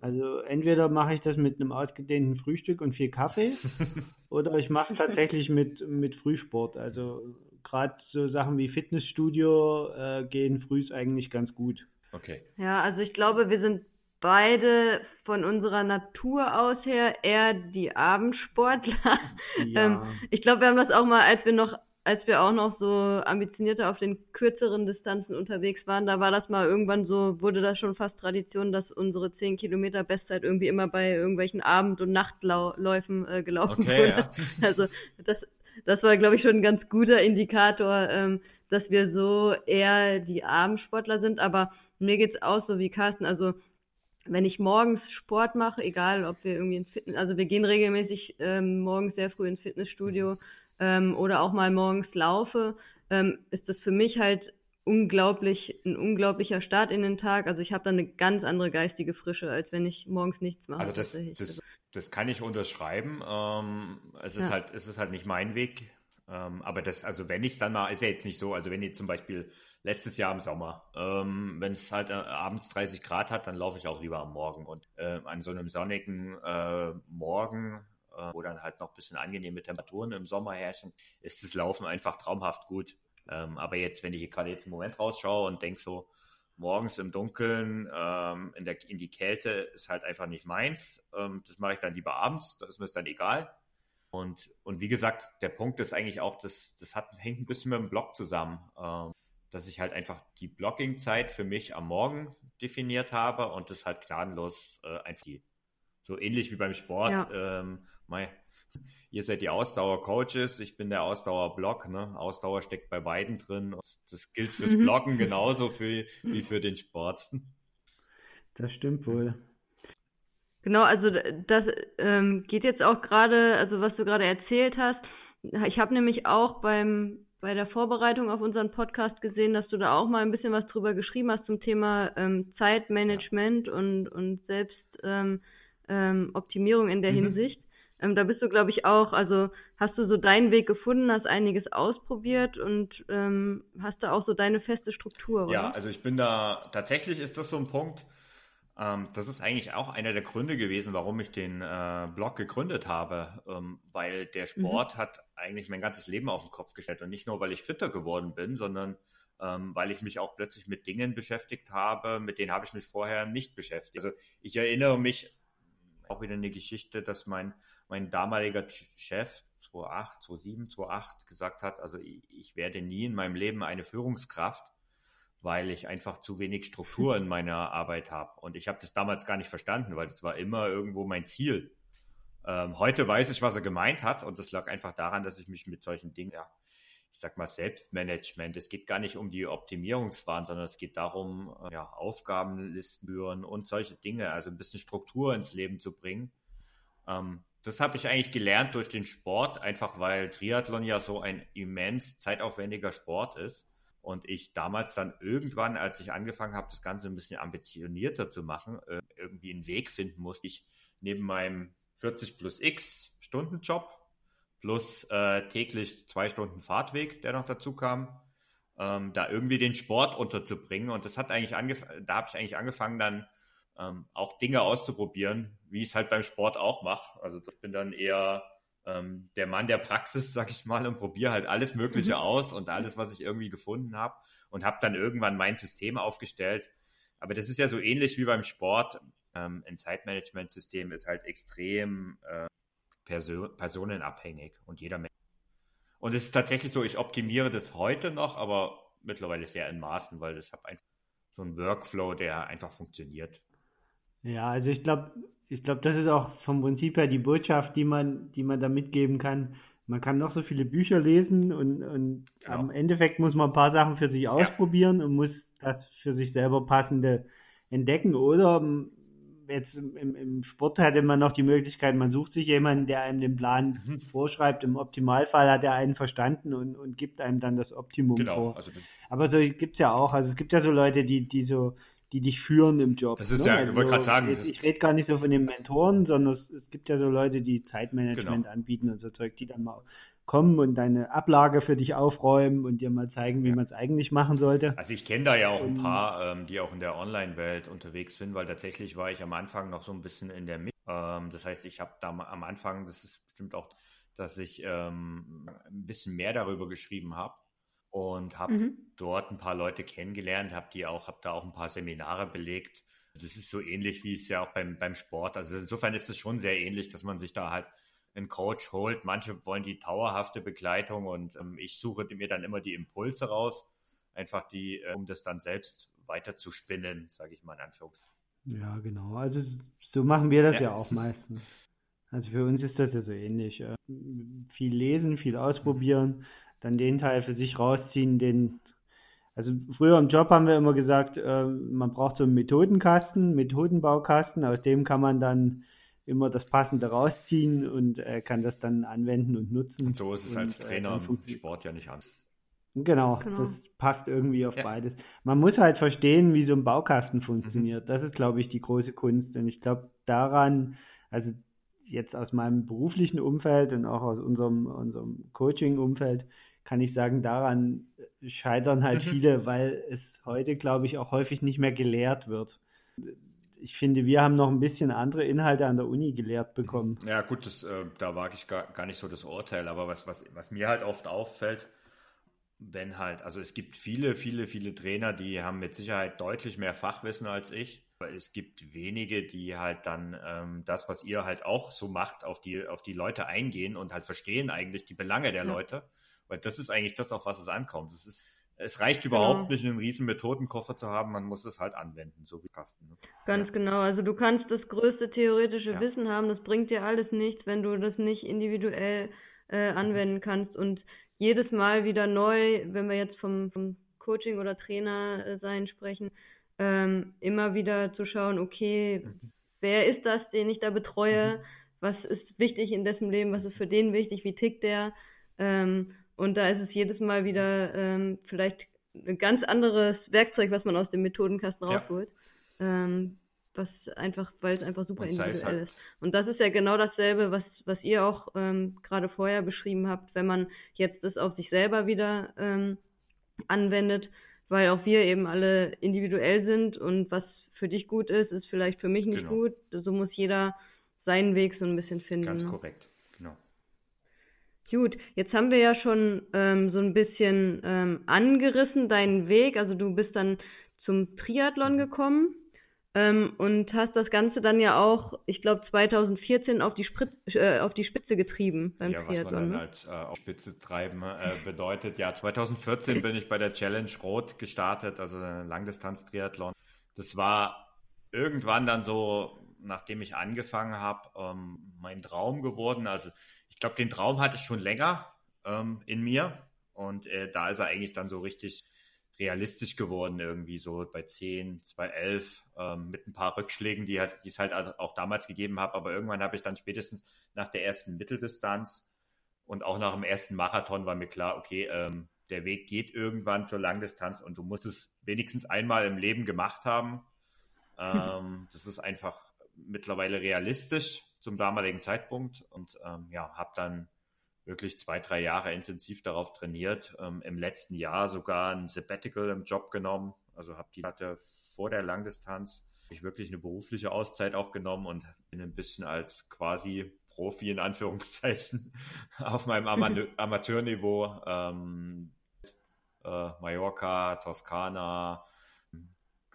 Also entweder mache ich das mit einem ausgedehnten Frühstück und viel Kaffee oder ich mache es tatsächlich mit, mit Frühsport. Also gerade so Sachen wie Fitnessstudio äh, gehen frühs eigentlich ganz gut. Okay. Ja, also ich glaube, wir sind beide von unserer Natur aus her eher die Abendsportler. Ja. ähm, ich glaube, wir haben das auch mal, als wir noch, als wir auch noch so ambitionierter auf den kürzeren Distanzen unterwegs waren, da war das mal irgendwann so, wurde das schon fast Tradition, dass unsere 10 Kilometer Bestzeit irgendwie immer bei irgendwelchen Abend- und Nachtläufen äh, gelaufen okay, wurde. Ja. Also das, das war, glaube ich, schon ein ganz guter Indikator, ähm, dass wir so eher die Abendsportler sind, aber mir geht's auch so wie Carsten. Also wenn ich morgens Sport mache, egal ob wir irgendwie ins Fitness, also wir gehen regelmäßig ähm, morgens sehr früh ins Fitnessstudio ähm, oder auch mal morgens laufe, ähm, ist das für mich halt unglaublich, ein unglaublicher Start in den Tag. Also ich habe da eine ganz andere geistige Frische, als wenn ich morgens nichts mache. Also das, das, das kann ich unterschreiben. Ähm, es ist ja. halt, es ist halt nicht mein Weg. Ähm, aber das, also wenn ich es dann mal, ist ja jetzt nicht so, also wenn ihr zum Beispiel letztes Jahr im Sommer, ähm, wenn es halt äh, abends 30 Grad hat, dann laufe ich auch lieber am Morgen. Und äh, an so einem sonnigen äh, Morgen, äh, wo dann halt noch ein bisschen angenehme Temperaturen im Sommer herrschen, ist das Laufen einfach traumhaft gut. Ähm, aber jetzt, wenn ich gerade jetzt im Moment rausschaue und denke so, morgens im Dunkeln ähm, in, der, in die Kälte ist halt einfach nicht meins. Ähm, das mache ich dann lieber abends, da ist mir dann egal. Und, und wie gesagt, der Punkt ist eigentlich auch, das, das hat, hängt ein bisschen mit dem Blog zusammen, ähm, dass ich halt einfach die Blogging-Zeit für mich am Morgen definiert habe und das halt gnadenlos äh, einfach die, so ähnlich wie beim Sport. Ja. Ähm, mein, ihr seid die Ausdauer-Coaches, ich bin der Ausdauer-Blog. Ne? Ausdauer steckt bei beiden drin. Das gilt fürs mhm. Bloggen genauso für, wie für den Sport. Das stimmt wohl. Genau, also das ähm, geht jetzt auch gerade, also was du gerade erzählt hast. Ich habe nämlich auch beim bei der Vorbereitung auf unseren Podcast gesehen, dass du da auch mal ein bisschen was drüber geschrieben hast zum Thema ähm, Zeitmanagement ja. und und Selbstoptimierung ähm, ähm, in der mhm. Hinsicht. Ähm, da bist du, glaube ich, auch, also hast du so deinen Weg gefunden, hast einiges ausprobiert und ähm, hast da auch so deine feste Struktur, oder? Ja, also ich bin da, tatsächlich ist das so ein Punkt, ähm, das ist eigentlich auch einer der Gründe gewesen, warum ich den äh, Blog gegründet habe, ähm, weil der mhm. Sport mhm. hat eigentlich mein ganzes Leben auf den Kopf gestellt und nicht nur, weil ich fitter geworden bin, sondern ähm, weil ich mich auch plötzlich mit Dingen beschäftigt habe, mit denen habe ich mich vorher nicht beschäftigt. Also ich erinnere mich auch wieder eine Geschichte, dass mein, mein damaliger Chef 2008, 2007, 2008 gesagt hat, also ich, ich werde nie in meinem Leben eine Führungskraft, weil ich einfach zu wenig Struktur in meiner Arbeit habe. Und ich habe das damals gar nicht verstanden, weil das war immer irgendwo mein Ziel. Ähm, heute weiß ich, was er gemeint hat und das lag einfach daran, dass ich mich mit solchen Dingen ja, ich sag mal, Selbstmanagement. Es geht gar nicht um die Optimierungswahn, sondern es geht darum, äh, ja, Aufgabenlisten führen und solche Dinge, also ein bisschen Struktur ins Leben zu bringen. Ähm, das habe ich eigentlich gelernt durch den Sport, einfach weil Triathlon ja so ein immens zeitaufwendiger Sport ist. Und ich damals dann irgendwann, als ich angefangen habe, das Ganze ein bisschen ambitionierter zu machen, äh, irgendwie einen Weg finden musste. Ich neben meinem 40 plus X Stundenjob plus äh, täglich zwei Stunden Fahrtweg, der noch dazu kam, ähm, da irgendwie den Sport unterzubringen. Und das hat eigentlich da habe ich eigentlich angefangen, dann ähm, auch Dinge auszuprobieren, wie ich es halt beim Sport auch mache. Also ich bin dann eher ähm, der Mann der Praxis, sag ich mal, und probiere halt alles Mögliche mhm. aus und alles, was ich irgendwie gefunden habe und habe dann irgendwann mein System aufgestellt. Aber das ist ja so ähnlich wie beim Sport. Ähm, ein Zeitmanagement-System ist halt extrem äh, Perso personenabhängig und jeder Mensch. Und es ist tatsächlich so, ich optimiere das heute noch, aber mittlerweile sehr in Maßen, weil ich habe einfach so einen Workflow, der einfach funktioniert. Ja, also ich glaube, ich glaube, das ist auch vom Prinzip her die Botschaft, die man, die man da mitgeben kann. Man kann noch so viele Bücher lesen und, und genau. am Endeffekt muss man ein paar Sachen für sich ausprobieren ja. und muss das für sich selber passende entdecken oder jetzt im, im, Sport hätte man noch die Möglichkeit, man sucht sich jemanden, der einem den Plan mhm. vorschreibt. Im Optimalfall hat er einen verstanden und, und gibt einem dann das Optimum genau, vor. Also Aber so gibt's ja auch. Also es gibt ja so Leute, die, die so, die dich führen im Job. Das ist ne? ja, also, ich wollte gerade sagen. Ich, ich rede gar nicht so von den Mentoren, sondern es, es gibt ja so Leute, die Zeitmanagement genau. anbieten und so Zeug, die dann mal kommen und deine Ablage für dich aufräumen und dir mal zeigen, wie ja. man es eigentlich machen sollte. Also ich kenne da ja auch ein paar, ähm, die auch in der Online-Welt unterwegs sind, weil tatsächlich war ich am Anfang noch so ein bisschen in der Mitte. Ähm, das heißt, ich habe da am Anfang, das ist bestimmt auch, dass ich ähm, ein bisschen mehr darüber geschrieben habe und habe mhm. dort ein paar Leute kennengelernt, habe die auch, habe da auch ein paar Seminare belegt. Das ist so ähnlich wie es ja auch beim, beim Sport. Also insofern ist es schon sehr ähnlich, dass man sich da halt einen Coach holt. Manche wollen die dauerhafte Begleitung und ähm, ich suche mir dann immer die Impulse raus, einfach die, äh, um das dann selbst weiter zu spinnen, sage ich mal in Anführungszeichen. Ja, genau. Also so machen wir das ja, ja auch meistens. Also für uns ist das ja so ähnlich. Äh, viel lesen, viel ausprobieren, dann den Teil für sich rausziehen, den also früher im Job haben wir immer gesagt, äh, man braucht so einen Methodenkasten, Methodenbaukasten, aus dem kann man dann immer das Passende rausziehen und äh, kann das dann anwenden und nutzen. Und so ist es und, als äh, Trainer äh, im Sport ja nicht an. Genau, genau, das passt irgendwie auf ja. beides. Man muss halt verstehen, wie so ein Baukasten funktioniert. Mhm. Das ist, glaube ich, die große Kunst. Und ich glaube daran, also jetzt aus meinem beruflichen Umfeld und auch aus unserem, unserem Coaching-Umfeld, kann ich sagen, daran scheitern halt mhm. viele, weil es heute, glaube ich, auch häufig nicht mehr gelehrt wird ich finde, wir haben noch ein bisschen andere Inhalte an der Uni gelehrt bekommen. Ja, gut, das, äh, da wage ich gar, gar nicht so das Urteil, aber was, was, was mir halt oft auffällt, wenn halt, also es gibt viele, viele, viele Trainer, die haben mit Sicherheit deutlich mehr Fachwissen als ich. Aber es gibt wenige, die halt dann ähm, das, was ihr halt auch so macht, auf die, auf die Leute eingehen und halt verstehen eigentlich die Belange der ja. Leute. Weil das ist eigentlich das, auf was es ankommt. Es ist, es reicht überhaupt genau. nicht, einen riesen Methodenkoffer zu haben, man muss es halt anwenden, so wie Carsten. Ne? Ganz ja. genau. Also du kannst das größte theoretische ja. Wissen haben, das bringt dir alles nichts, wenn du das nicht individuell äh, mhm. anwenden kannst. Und jedes Mal wieder neu, wenn wir jetzt vom, vom Coaching oder Trainer äh, sein sprechen, ähm, immer wieder zu schauen, okay, mhm. wer ist das, den ich da betreue? Mhm. Was ist wichtig in dessen Leben? Was ist für den wichtig? Wie tickt der? Ähm, und da ist es jedes Mal wieder ähm, vielleicht ein ganz anderes Werkzeug, was man aus dem Methodenkasten ja. rausholt. Ähm, was einfach, weil es einfach super individuell halt ist. Und das ist ja genau dasselbe, was, was ihr auch ähm, gerade vorher beschrieben habt, wenn man jetzt das auf sich selber wieder ähm, anwendet, weil auch wir eben alle individuell sind und was für dich gut ist, ist vielleicht für mich nicht genau. gut. So muss jeder seinen Weg so ein bisschen finden. Ganz ne? korrekt. Gut, jetzt haben wir ja schon ähm, so ein bisschen ähm, angerissen deinen Weg. Also du bist dann zum Triathlon mhm. gekommen ähm, und hast das Ganze dann ja auch, ich glaube 2014 auf die, Spritz, äh, auf die Spitze getrieben beim ja, Triathlon. Ja, was man dann ne? als äh, auf Spitze treiben äh, bedeutet. Ja, 2014 bin ich bei der Challenge Rot gestartet, also Langdistanz-Triathlon. Das war irgendwann dann so, nachdem ich angefangen habe, ähm, mein Traum geworden. Also ich glaube, den Traum hatte ich schon länger ähm, in mir und äh, da ist er eigentlich dann so richtig realistisch geworden, irgendwie so bei 10, 211, ähm, mit ein paar Rückschlägen, die, halt, die es halt auch damals gegeben habe. Aber irgendwann habe ich dann spätestens nach der ersten Mitteldistanz und auch nach dem ersten Marathon war mir klar, okay, ähm, der Weg geht irgendwann zur Langdistanz und du musst es wenigstens einmal im Leben gemacht haben. Ähm, das ist einfach mittlerweile realistisch zum damaligen Zeitpunkt und ähm, ja, habe dann wirklich zwei, drei Jahre intensiv darauf trainiert. Ähm, Im letzten Jahr sogar ein Sabbatical im Job genommen. Also habe die hatte vor der Langdistanz ich wirklich eine berufliche Auszeit auch genommen und bin ein bisschen als quasi Profi in Anführungszeichen auf meinem Ama Amateurniveau ähm, äh, Mallorca, Toskana,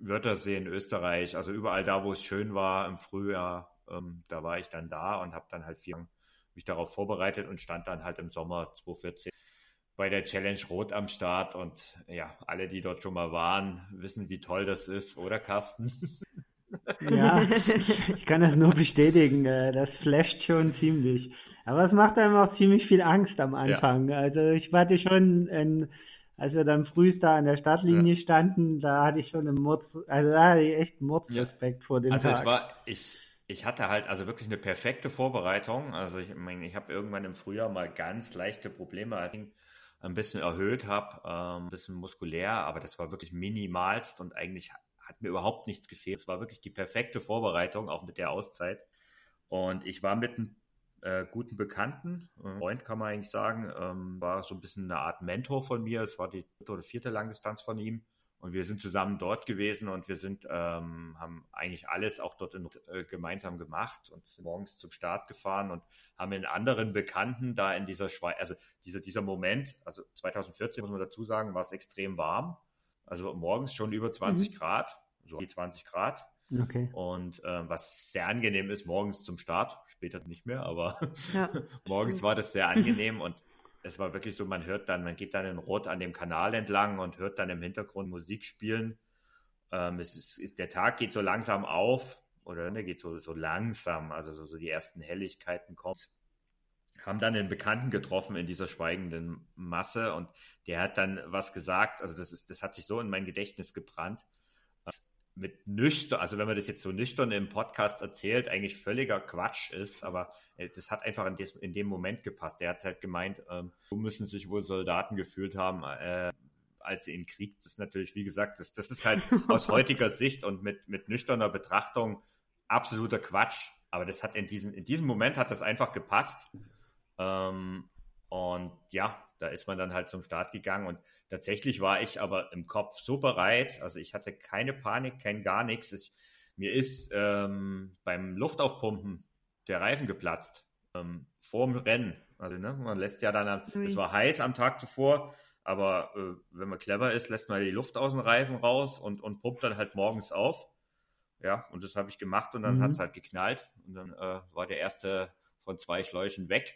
Wörthersee in Österreich, also überall da, wo es schön war im Frühjahr, ähm, da war ich dann da und habe dann halt vier, mich darauf vorbereitet und stand dann halt im Sommer 2014 bei der Challenge Rot am Start und ja, alle, die dort schon mal waren, wissen, wie toll das ist, oder Carsten? Ja, ich kann das nur bestätigen. Äh, das flasht schon ziemlich. Aber es macht einem auch ziemlich viel Angst am Anfang. Ja. Also ich hatte schon, ein, als wir dann früh da an der Startlinie ja. standen, da hatte ich schon einen Mord, also da hatte ich echt einen Mordsrespekt ja. vor dem also Tag. Also es war, ich, ich hatte halt also wirklich eine perfekte Vorbereitung. Also ich meine, ich habe irgendwann im Frühjahr mal ganz leichte Probleme, ein bisschen erhöht habe, ähm, ein bisschen muskulär, aber das war wirklich minimalst und eigentlich hat mir überhaupt nichts gefehlt. Es war wirklich die perfekte Vorbereitung, auch mit der Auszeit. Und ich war mit einem äh, guten Bekannten, äh, Freund kann man eigentlich sagen, ähm, war so ein bisschen eine Art Mentor von mir. Es war die dritte oder vierte Langdistanz von ihm. Und wir sind zusammen dort gewesen und wir sind, ähm, haben eigentlich alles auch dort in, äh, gemeinsam gemacht und sind morgens zum Start gefahren und haben in anderen Bekannten da in dieser Schweiz, also dieser, dieser Moment, also 2014 muss man dazu sagen, war es extrem warm. Also morgens schon über 20 mhm. Grad, so die 20 Grad. Okay. Und äh, was sehr angenehm ist, morgens zum Start, später nicht mehr, aber ja. morgens war das sehr angenehm und es war wirklich so, man hört dann, man geht dann in Rot an dem Kanal entlang und hört dann im Hintergrund Musik spielen. Ähm, es ist, ist, der Tag geht so langsam auf oder ne, geht so, so langsam, also so, so die ersten Helligkeiten kommen. Haben dann einen Bekannten getroffen in dieser schweigenden Masse und der hat dann was gesagt, also das ist, das hat sich so in mein Gedächtnis gebrannt mit nüchtern, also wenn man das jetzt so nüchtern im Podcast erzählt, eigentlich völliger Quatsch ist, aber äh, das hat einfach in, des, in dem Moment gepasst. Der hat halt gemeint, ähm, so müssen sich wohl Soldaten gefühlt haben, äh, als sie in Krieg. Das ist natürlich, wie gesagt, das, das ist halt aus heutiger Sicht und mit, mit nüchterner Betrachtung absoluter Quatsch. Aber das hat in diesem, in diesem Moment hat das einfach gepasst. Ähm, und ja, da ist man dann halt zum Start gegangen und tatsächlich war ich aber im Kopf so bereit, also ich hatte keine Panik, kein gar nichts. Ich, mir ist ähm, beim Luftaufpumpen der Reifen geplatzt ähm, vorm Rennen. Also ne, man lässt ja dann, es war heiß am Tag zuvor, Aber äh, wenn man clever ist, lässt man die Luft aus den Reifen raus und, und pumpt dann halt morgens auf. Ja, und das habe ich gemacht und dann mhm. hat es halt geknallt. Und dann äh, war der erste von zwei Schläuchen weg.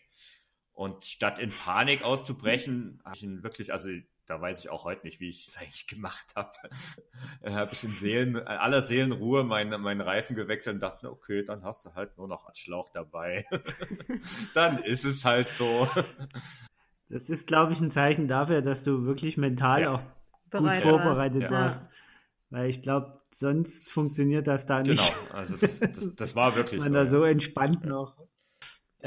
Und statt in Panik auszubrechen, habe ich ihn wirklich, also da weiß ich auch heute nicht, wie ich es eigentlich gemacht habe. habe ich in Seelen, aller Seelenruhe meinen, meinen Reifen gewechselt und dachte, okay, dann hast du halt nur noch einen Schlauch dabei. dann ist es halt so. Das ist, glaube ich, ein Zeichen dafür, dass du wirklich mental ja. auch Bereit, gut vorbereitet ja. warst. Weil ich glaube, sonst funktioniert das da nicht. Genau, also das, das, das war wirklich man so. Man da so entspannt ja. noch äh,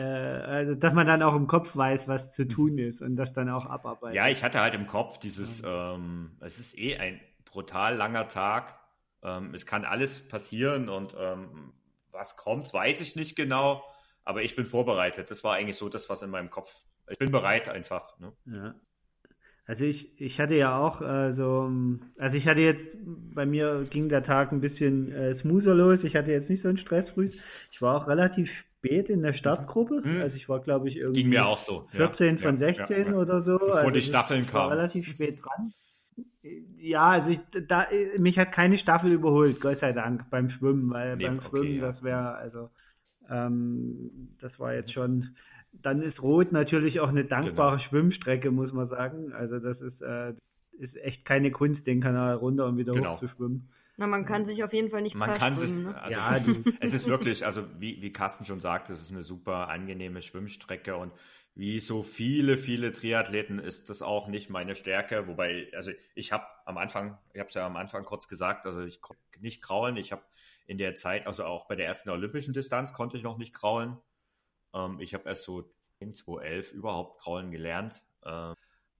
also dass man dann auch im Kopf weiß, was zu mhm. tun ist und das dann auch abarbeitet. Ja, ich hatte halt im Kopf dieses, ähm, es ist eh ein brutal langer Tag. Ähm, es kann alles passieren und ähm, was kommt, weiß ich nicht genau, aber ich bin vorbereitet. Das war eigentlich so das, was in meinem Kopf. Ich bin bereit einfach. Ne? Ja. Also ich, ich hatte ja auch äh, so, also ich hatte jetzt, bei mir ging der Tag ein bisschen äh, smoother los. Ich hatte jetzt nicht so einen Stress früh. Ich war auch relativ spät in der Startgruppe. Mhm. Also ich war, glaube ich, irgendwie Ging mir auch so. 14 ja, von 16 ja, oder so. Bevor also die Staffeln kamen. relativ spät dran. Ja, also ich, da, mich hat keine Staffel überholt, Gott sei Dank, beim Schwimmen, weil nee, beim Schwimmen, okay, das wäre, also ähm, das war jetzt schon. Dann ist Rot natürlich auch eine dankbare genau. Schwimmstrecke, muss man sagen. Also das ist, äh, ist echt keine Kunst, den Kanal runter und wieder genau. hoch zu schwimmen. Na, man kann sich auf jeden Fall nicht Man kann sich, ne? also, ja, es ist wirklich, also wie, wie Carsten schon sagt, es ist eine super angenehme Schwimmstrecke und wie so viele, viele Triathleten ist das auch nicht meine Stärke. Wobei, also ich habe am Anfang, ich habe es ja am Anfang kurz gesagt, also ich konnte nicht kraulen. Ich habe in der Zeit, also auch bei der ersten olympischen Distanz konnte ich noch nicht kraulen. Ähm, ich habe erst so in 2011 überhaupt kraulen gelernt. Ähm,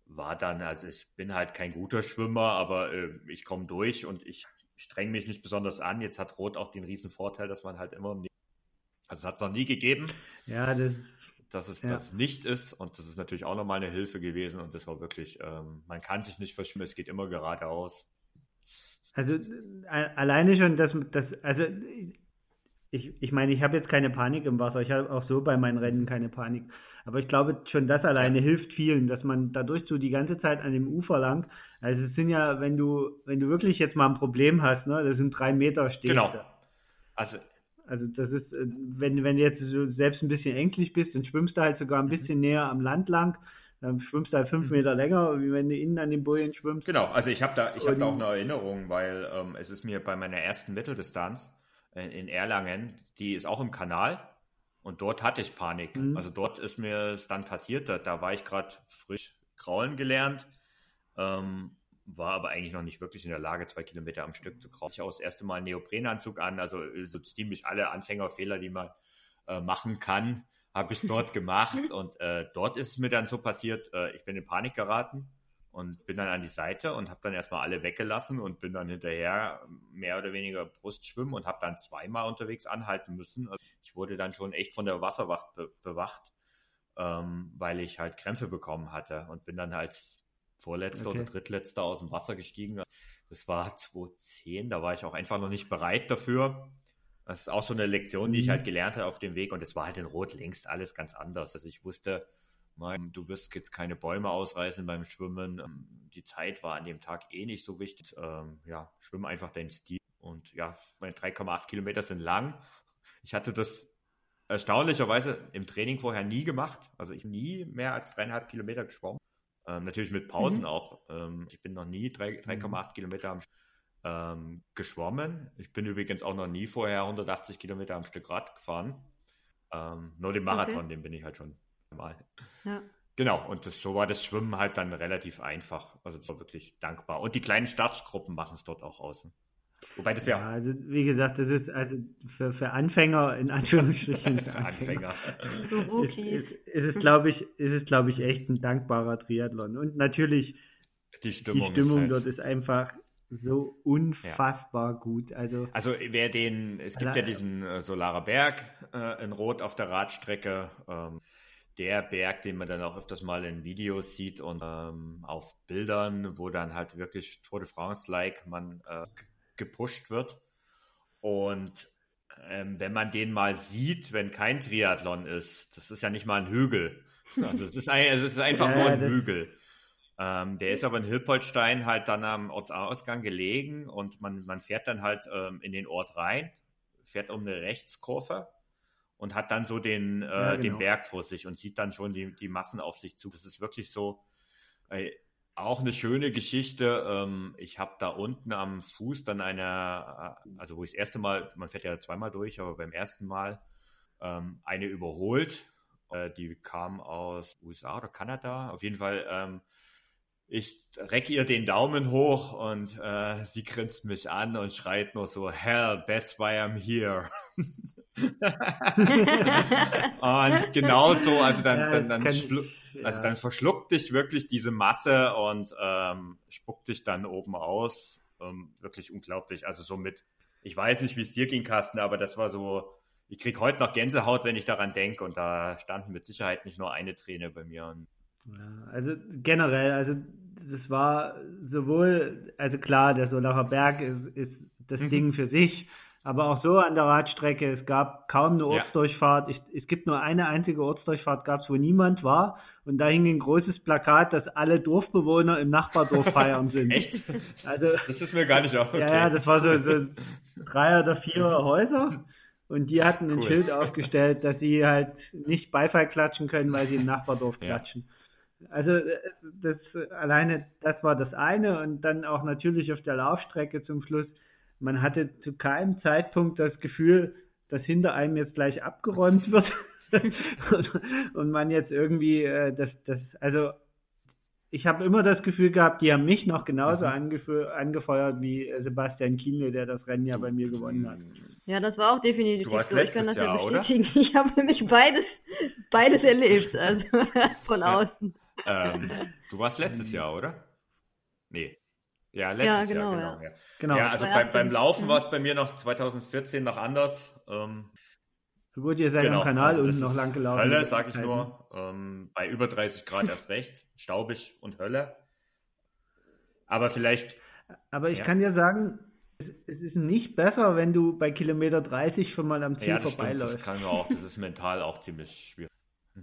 war dann, also ich bin halt kein guter Schwimmer, aber äh, ich komme durch und ich streng mich nicht besonders an. Jetzt hat Rot auch den riesen Vorteil, dass man halt immer also es hat es noch nie gegeben. Ja, das, dass es ja. das nicht ist und das ist natürlich auch nochmal eine Hilfe gewesen und das war wirklich, ähm, man kann sich nicht verschwimmen, es geht immer geradeaus. Also äh, alleine schon, dass das, also ich, ich meine, ich habe jetzt keine Panik im Wasser, ich habe auch so bei meinen Rennen keine Panik. Aber ich glaube, schon das alleine ja. hilft vielen, dass man dadurch so die ganze Zeit an dem Ufer lang, also es sind ja, wenn du, wenn du wirklich jetzt mal ein Problem hast, ne, das sind drei Meter stehst Genau. Also, also das ist, äh, wenn, wenn du jetzt selbst ein bisschen ängstlich bist, dann schwimmst du halt sogar ein mhm. bisschen näher am Land lang, dann schwimmst du halt fünf mhm. Meter länger, wie wenn du innen an den Bojen schwimmst. Genau, also ich habe da, ich habe da auch eine Erinnerung, weil ähm, es ist mir bei meiner ersten Mitteldistanz in, äh, in Erlangen, die ist auch im Kanal, und dort hatte ich Panik. Mhm. Also dort ist mir es dann passiert. Da, da war ich gerade frisch kraulen gelernt, ähm, war aber eigentlich noch nicht wirklich in der Lage, zwei Kilometer am Stück zu kraulen. Ich habe das erste Mal einen Neoprenanzug an, also so ziemlich alle Anfängerfehler, die man äh, machen kann, habe ich dort gemacht. Und äh, dort ist es mir dann so passiert, äh, ich bin in Panik geraten und bin dann an die Seite und habe dann erstmal alle weggelassen und bin dann hinterher mehr oder weniger Brustschwimmen und habe dann zweimal unterwegs anhalten müssen. Also ich wurde dann schon echt von der Wasserwacht be bewacht, ähm, weil ich halt Krämpfe bekommen hatte und bin dann als vorletzter okay. oder drittletzter aus dem Wasser gestiegen. Das war 2010, da war ich auch einfach noch nicht bereit dafür. Das ist auch so eine Lektion, die ich mhm. halt gelernt habe auf dem Weg und es war halt in Rot längst alles ganz anders. Also ich wusste, mein, du wirst jetzt keine Bäume ausreißen beim Schwimmen. Ähm, die Zeit war an dem Tag eh nicht so wichtig. Ähm, ja, schwimm einfach deinen Stil. Und ja, meine 3,8 Kilometer sind lang. Ich hatte das erstaunlicherweise im Training vorher nie gemacht. Also ich nie mehr als dreieinhalb Kilometer geschwommen. Ähm, natürlich mit Pausen mhm. auch. Ähm, ich bin noch nie 3,8 mhm. Kilometer am ähm, geschwommen. Ich bin übrigens auch noch nie vorher 180 Kilometer am Stück Rad gefahren. Ähm, nur den Marathon, okay. den bin ich halt schon mal. Ja. Genau, und das, so war das Schwimmen halt dann relativ einfach. Also das war wirklich dankbar. Und die kleinen Startgruppen machen es dort auch außen. Wobei das ja. ja also wie gesagt, das ist also für, für Anfänger in Anführungsstrichen. für Anfänger. ist, ist, ist es, glaube ich, ist es, glaube ich, echt ein dankbarer Triathlon. Und natürlich die Stimmung, die Stimmung ist halt dort ist einfach so unfassbar ja. gut. Also, also wer den, es gibt also, ja diesen äh, Solarer Berg äh, in Rot auf der Radstrecke. Ähm, der Berg, den man dann auch öfters mal in Videos sieht und ähm, auf Bildern, wo dann halt wirklich Tour de France-like man äh, gepusht wird. Und ähm, wenn man den mal sieht, wenn kein Triathlon ist, das ist ja nicht mal ein Hügel. Also es ist, ein, es ist einfach ja, nur ein Hügel. Ähm, der ist aber in Hilpoltstein halt dann am Ortsausgang gelegen und man, man fährt dann halt ähm, in den Ort rein, fährt um eine Rechtskurve und hat dann so den, äh, ja, genau. den Berg vor sich und sieht dann schon die, die Massen auf sich zu. Das ist wirklich so äh, auch eine schöne Geschichte. Ähm, ich habe da unten am Fuß dann eine, äh, also wo ich das erste Mal, man fährt ja zweimal durch, aber beim ersten Mal ähm, eine überholt. Äh, die kam aus USA oder Kanada. Auf jeden Fall ähm, ich recke ihr den Daumen hoch und äh, sie grinst mich an und schreit nur so, Hell, that's why I'm here. und genau so, also dann, dann, dann, also dann verschluckt dich wirklich diese Masse und ähm, spuckt dich dann oben aus. Ähm, wirklich unglaublich. Also so mit, ich weiß nicht, wie es dir ging, Carsten, aber das war so, ich krieg heute noch Gänsehaut, wenn ich daran denke und da standen mit Sicherheit nicht nur eine Träne bei mir. Ja, also generell, also das war sowohl, also klar, der Solacher Berg ist, ist das mhm. Ding für sich, aber auch so an der Radstrecke, es gab kaum eine Ortsdurchfahrt. Ich, es gibt nur eine einzige Ortsdurchfahrt, gab es, wo niemand war. Und da hing ein großes Plakat, dass alle Dorfbewohner im Nachbardorf feiern sind. Echt? Also, das ist mir gar nicht auch. Okay. Ja, ja, das war so, so drei oder vier Häuser. Und die hatten ein cool. Schild aufgestellt, dass sie halt nicht Beifall klatschen können, weil sie im Nachbardorf klatschen. Also äh, das alleine, das war das eine und dann auch natürlich auf der Laufstrecke zum Schluss. Man hatte zu keinem Zeitpunkt das Gefühl, dass hinter einem jetzt gleich abgeräumt wird und man jetzt irgendwie äh, das, das, also ich habe immer das Gefühl gehabt, die haben mich noch genauso mhm. angefeuert wie Sebastian Kienle, der das Rennen ja bei mir gewonnen hat. Ja, das war auch definitiv du warst so. Ich kann das Jahr, ja bestätigen. Oder? Ich habe nämlich beides, beides erlebt, also von außen. Ähm, du warst letztes Jahr, oder? Nee. Ja, letztes ja, genau, Jahr, genau. Ja, ja. genau. ja also bei, beim Laufen mhm. war es bei mir noch 2014 noch anders. Ähm, so gut, ihr seid genau, am Kanal also unten noch lang gelaufen. Hölle, sag ich nur. Ähm, bei über 30 Grad erst recht. Staubig und Hölle. Aber vielleicht. Aber ich ja. kann dir sagen, es ist nicht besser, wenn du bei Kilometer 30 schon mal am Ziel ja, das vorbeiläufst. Stimmt, das kann auch, das ist mental auch ziemlich schwierig.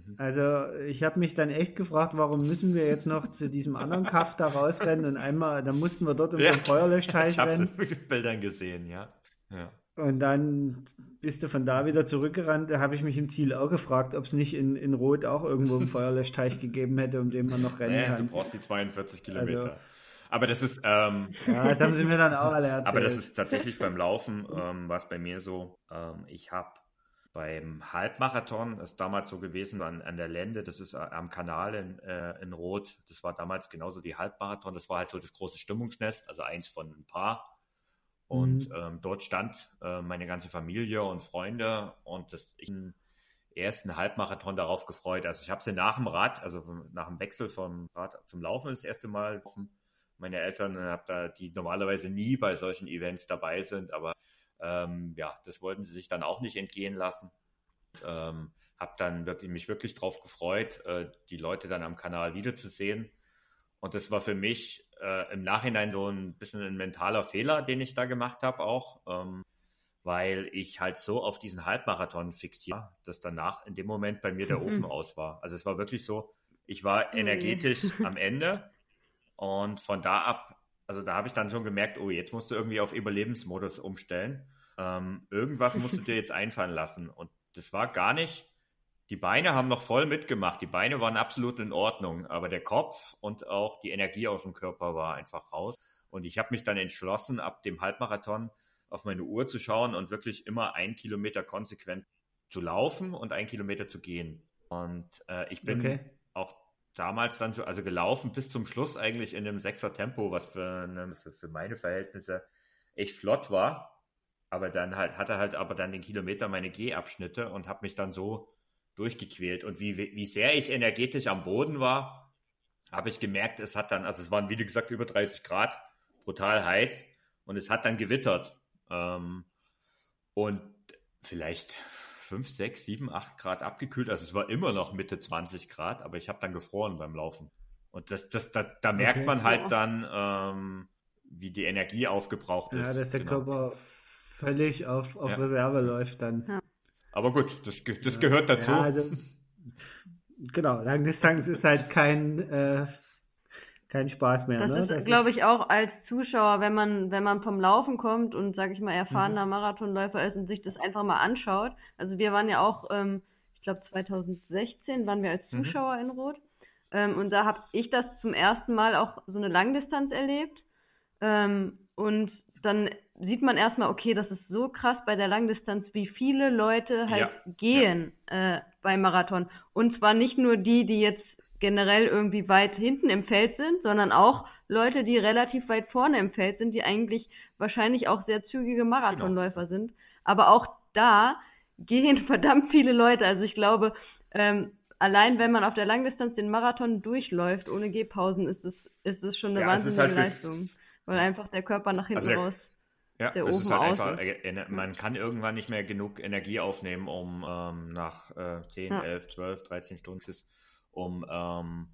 Mhm. Also ich habe mich dann echt gefragt, warum müssen wir jetzt noch zu diesem anderen Kaff da rausrennen und einmal, dann mussten wir dort um ja, den Feuerlöschteich rennen. Ich habe es Bildern gesehen, ja. ja. Und dann bist du von da wieder zurückgerannt. Da habe ich mich im Ziel auch gefragt, ob es nicht in, in Rot auch irgendwo einen Feuerlöschteich gegeben hätte, um den man noch rennen nee, kann. Du brauchst die 42 Kilometer. Also, aber das ist. Ähm, ja, das haben sie mir dann auch alle erzählt. Aber das ist tatsächlich beim Laufen, ähm, war es bei mir so. Ähm, ich habe beim Halbmarathon ist damals so gewesen an, an der Lände, das ist äh, am Kanal in, äh, in Rot, das war damals genauso die Halbmarathon, das war halt so das große Stimmungsnest, also eins von ein paar. Und mhm. ähm, dort stand äh, meine ganze Familie und Freunde und das, ich den ersten Halbmarathon darauf gefreut. Also ich habe sie nach dem Rad, also nach dem Wechsel vom Rad zum Laufen das erste Mal meine Eltern, äh, hab da, die normalerweise nie bei solchen Events dabei sind, aber ähm, ja, das wollten sie sich dann auch nicht entgehen lassen. Ähm, habe dann wirklich, mich wirklich drauf gefreut, äh, die Leute dann am Kanal wiederzusehen. Und das war für mich äh, im Nachhinein so ein bisschen ein mentaler Fehler, den ich da gemacht habe auch, ähm, weil ich halt so auf diesen Halbmarathon fixiert, dass danach in dem Moment bei mir der mhm. Ofen aus war. Also es war wirklich so, ich war oh energetisch mhm. am Ende und von da ab also da habe ich dann schon gemerkt, oh, jetzt musst du irgendwie auf Überlebensmodus umstellen. Ähm, irgendwas musst du dir jetzt einfallen lassen. Und das war gar nicht. Die Beine haben noch voll mitgemacht. Die Beine waren absolut in Ordnung, aber der Kopf und auch die Energie aus dem Körper war einfach raus. Und ich habe mich dann entschlossen, ab dem Halbmarathon auf meine Uhr zu schauen und wirklich immer ein Kilometer konsequent zu laufen und ein Kilometer zu gehen. Und äh, ich bin okay. auch damals dann so, also gelaufen bis zum Schluss eigentlich in einem Sechser Tempo, was für, ne, für, für meine Verhältnisse echt flott war. Aber dann halt, hatte halt aber dann den Kilometer meine Gehabschnitte und habe mich dann so durchgequält. Und wie, wie sehr ich energetisch am Boden war, habe ich gemerkt, es hat dann, also es waren wie gesagt über 30 Grad, brutal heiß und es hat dann gewittert. Ähm, und vielleicht 5, 6, 7, 8 Grad abgekühlt. Also es war immer noch Mitte 20 Grad, aber ich habe dann gefroren beim Laufen. Und das, das, da, da merkt okay, man halt ja. dann, ähm, wie die Energie aufgebraucht ist. Ja, dass der genau. Körper völlig auf, auf ja. Reserve läuft dann. Ja. Aber gut, das, das gehört dazu. Ja, also, genau, Langdistanz ist halt kein, äh, kein Spaß mehr. Das ne? ist, glaube ich, auch als Zuschauer, wenn man, wenn man vom Laufen kommt und, sage ich mal, erfahrener Marathonläufer ist und sich das einfach mal anschaut. Also wir waren ja auch, ähm, ich glaube 2016 waren wir als Mhm. Zuschauer in Rot. Ähm, und da habe ich das zum ersten Mal auch so eine Langdistanz erlebt. Ähm, und dann sieht man erstmal, okay, das ist so krass bei der Langdistanz, wie viele Leute halt Ja, gehen Äh, beim Marathon. Und zwar nicht nur die, die jetzt generell irgendwie weit hinten im Feld sind, sondern auch Leute, die relativ weit vorne im Feld sind, die eigentlich wahrscheinlich auch sehr zügige Marathonläufer sind. Aber auch da gehen verdammt viele Leute. Also ich glaube, ähm, allein wenn man auf der Langdistanz den Marathon durchläuft, ohne Gehpausen, ist es, ist es schon eine Ja, ist wahnsinnige halt Leistung. Weil einfach der Körper nach hinten Also der- raus. Ja, der Ofen ist halt einfach, ist. äh, man kann irgendwann nicht mehr genug Energie aufnehmen, um ähm, nach äh, 10, Ja. 11, 12, 13 Stunden, um ähm,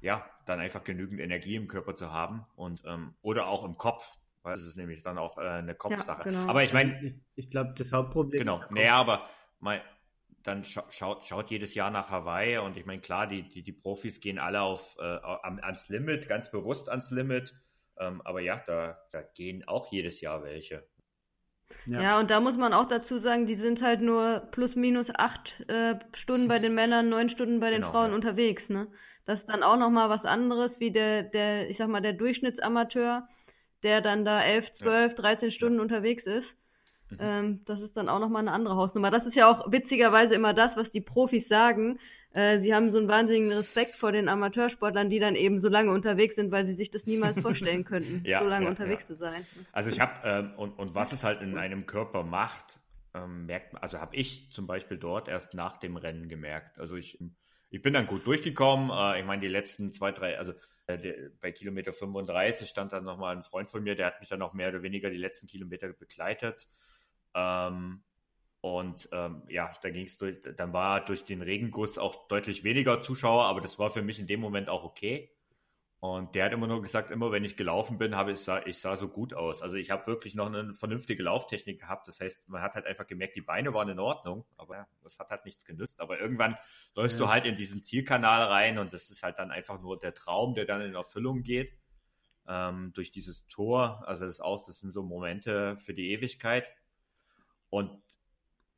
ja, dann einfach genügend Energie im Körper zu haben und ähm, oder auch im Kopf, weil es ist nämlich dann auch äh, eine Kopfsache. genau. Aber ich meine, ich, ich glaube, das Hauptproblem Genau, naja, aber mal, dann scha schaut, schaut jedes Jahr nach Hawaii und ich meine, klar, die, die, die Profis gehen alle auf, äh, am, ans Limit, ganz bewusst ans Limit. Ähm, aber ja, da, da gehen auch jedes Jahr welche. Ja. und da muss man auch dazu sagen, die sind halt nur plus minus acht äh, Stunden bei den Männern, neun Stunden bei den Genau, Frauen ja. unterwegs, ne? Das ist dann auch nochmal was anderes, wie der, der, ich sag mal, der Durchschnittsamateur, der dann da elf, zwölf, dreizehn Stunden unterwegs ist. Mhm. Ähm, das ist dann auch nochmal eine andere Hausnummer. Das ist ja auch witzigerweise immer das, was die Profis sagen. Äh, sie haben so einen wahnsinnigen Respekt vor den Amateursportlern, die dann eben so lange unterwegs sind, weil sie sich das niemals vorstellen könnten, Ja, so lange ja, unterwegs ja. zu sein. Also ich habe, ähm, und, und was es halt in einem Körper macht, ähm, merkt man, also habe ich zum Beispiel dort erst nach dem Rennen gemerkt. Also ich, ich bin dann gut durchgekommen. Äh, ich meine, die letzten zwei, drei, also äh, der, bei Kilometer 35 stand dann nochmal ein Freund von mir, der hat mich dann noch mehr oder weniger die letzten Kilometer begleitet. Ähm, und ähm, ja, da ging es durch, dann war durch den Regenguss auch deutlich weniger Zuschauer, aber das war für mich in dem Moment auch okay. Und der hat immer nur gesagt, immer wenn ich gelaufen bin, habe ich sah, ich sah so gut aus. Also ich habe wirklich noch eine vernünftige Lauftechnik gehabt. Das heißt, man hat halt einfach gemerkt, die Beine waren in Ordnung, aber das hat halt nichts genützt. Aber irgendwann läufst Ja. du halt in diesen Zielkanal rein und das ist halt dann einfach nur der Traum, der dann in Erfüllung geht. Ähm, durch dieses Tor, also das aus, das sind so Momente für die Ewigkeit. Und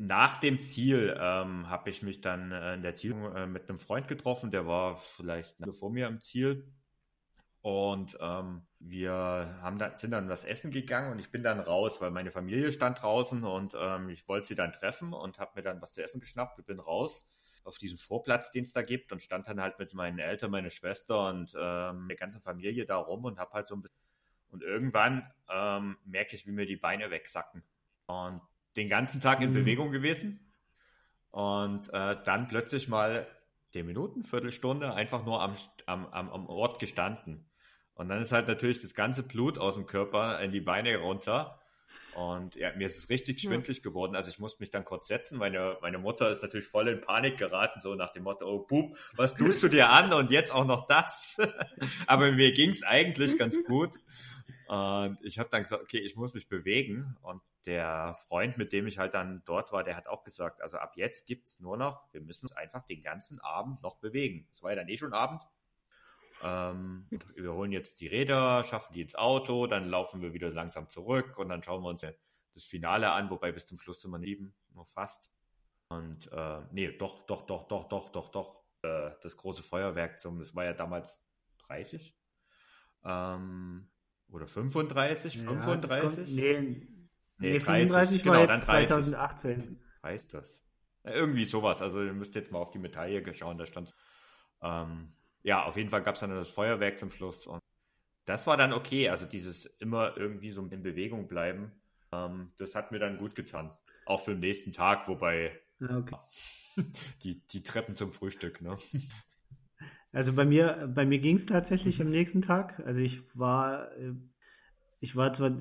nach dem Ziel ähm, habe ich mich dann äh, in der Ziel äh, mit einem Freund getroffen, der war vielleicht vor mir am Ziel. Und ähm, wir haben da, sind dann was essen gegangen und ich bin dann raus, weil meine Familie stand draußen und ähm, ich wollte sie dann treffen und habe mir dann was zu essen geschnappt und bin raus auf diesen Vorplatz, den es da gibt und stand dann halt mit meinen Eltern, meine Schwester und ähm, der ganzen Familie da rum und habe halt so ein bisschen und irgendwann ähm, merke ich, wie mir die Beine wegsacken und den ganzen Tag in Mhm. Bewegung gewesen und äh, dann plötzlich mal zehn Minuten, Viertelstunde einfach nur am, am, am, Ort gestanden. Und dann ist halt natürlich das ganze Blut aus dem Körper in die Beine runter. Und ja, mir ist es richtig Ja. schwindlig geworden. Also ich musste mich dann kurz setzen. Meine, meine Mutter ist natürlich voll in Panik geraten, so nach dem Motto, oh Bub, was tust du dir an? Und jetzt auch noch das. Aber mir ging es eigentlich ganz gut. Und ich habe dann gesagt, okay, ich muss mich bewegen. Und der Freund, mit dem ich halt dann dort war, der hat auch gesagt, also ab jetzt gibt's nur noch, wir müssen uns einfach den ganzen Abend noch bewegen. Es war ja dann eh schon Abend. Ähm, wir holen jetzt die Räder, schaffen die ins Auto, dann laufen wir wieder langsam zurück und dann schauen wir uns das Finale an, wobei bis zum Schluss sind wir neben, nur fast. Und äh, nee, doch, doch, doch, doch, doch, doch, doch. Äh, das große Feuerwerk zum, das war ja damals 30 ähm, oder 35, Ja, 35. kommt- Nee, Nee, nee 30, 35 genau, dann jetzt 30. 2018. heißt das? Ja, irgendwie sowas. Also ihr müsst jetzt mal auf die Medaille schauen, da stand. Ähm, ja, auf jeden Fall gab es dann das Feuerwerk zum Schluss und das war dann okay. Also dieses immer irgendwie so in Bewegung bleiben, ähm, das hat mir dann gut getan. Auch für den nächsten Tag, wobei okay. die, die Treppen zum Frühstück, ne? Also bei mir, bei mir ging es tatsächlich am nächsten Tag. Also ich war, äh, ich war zwar,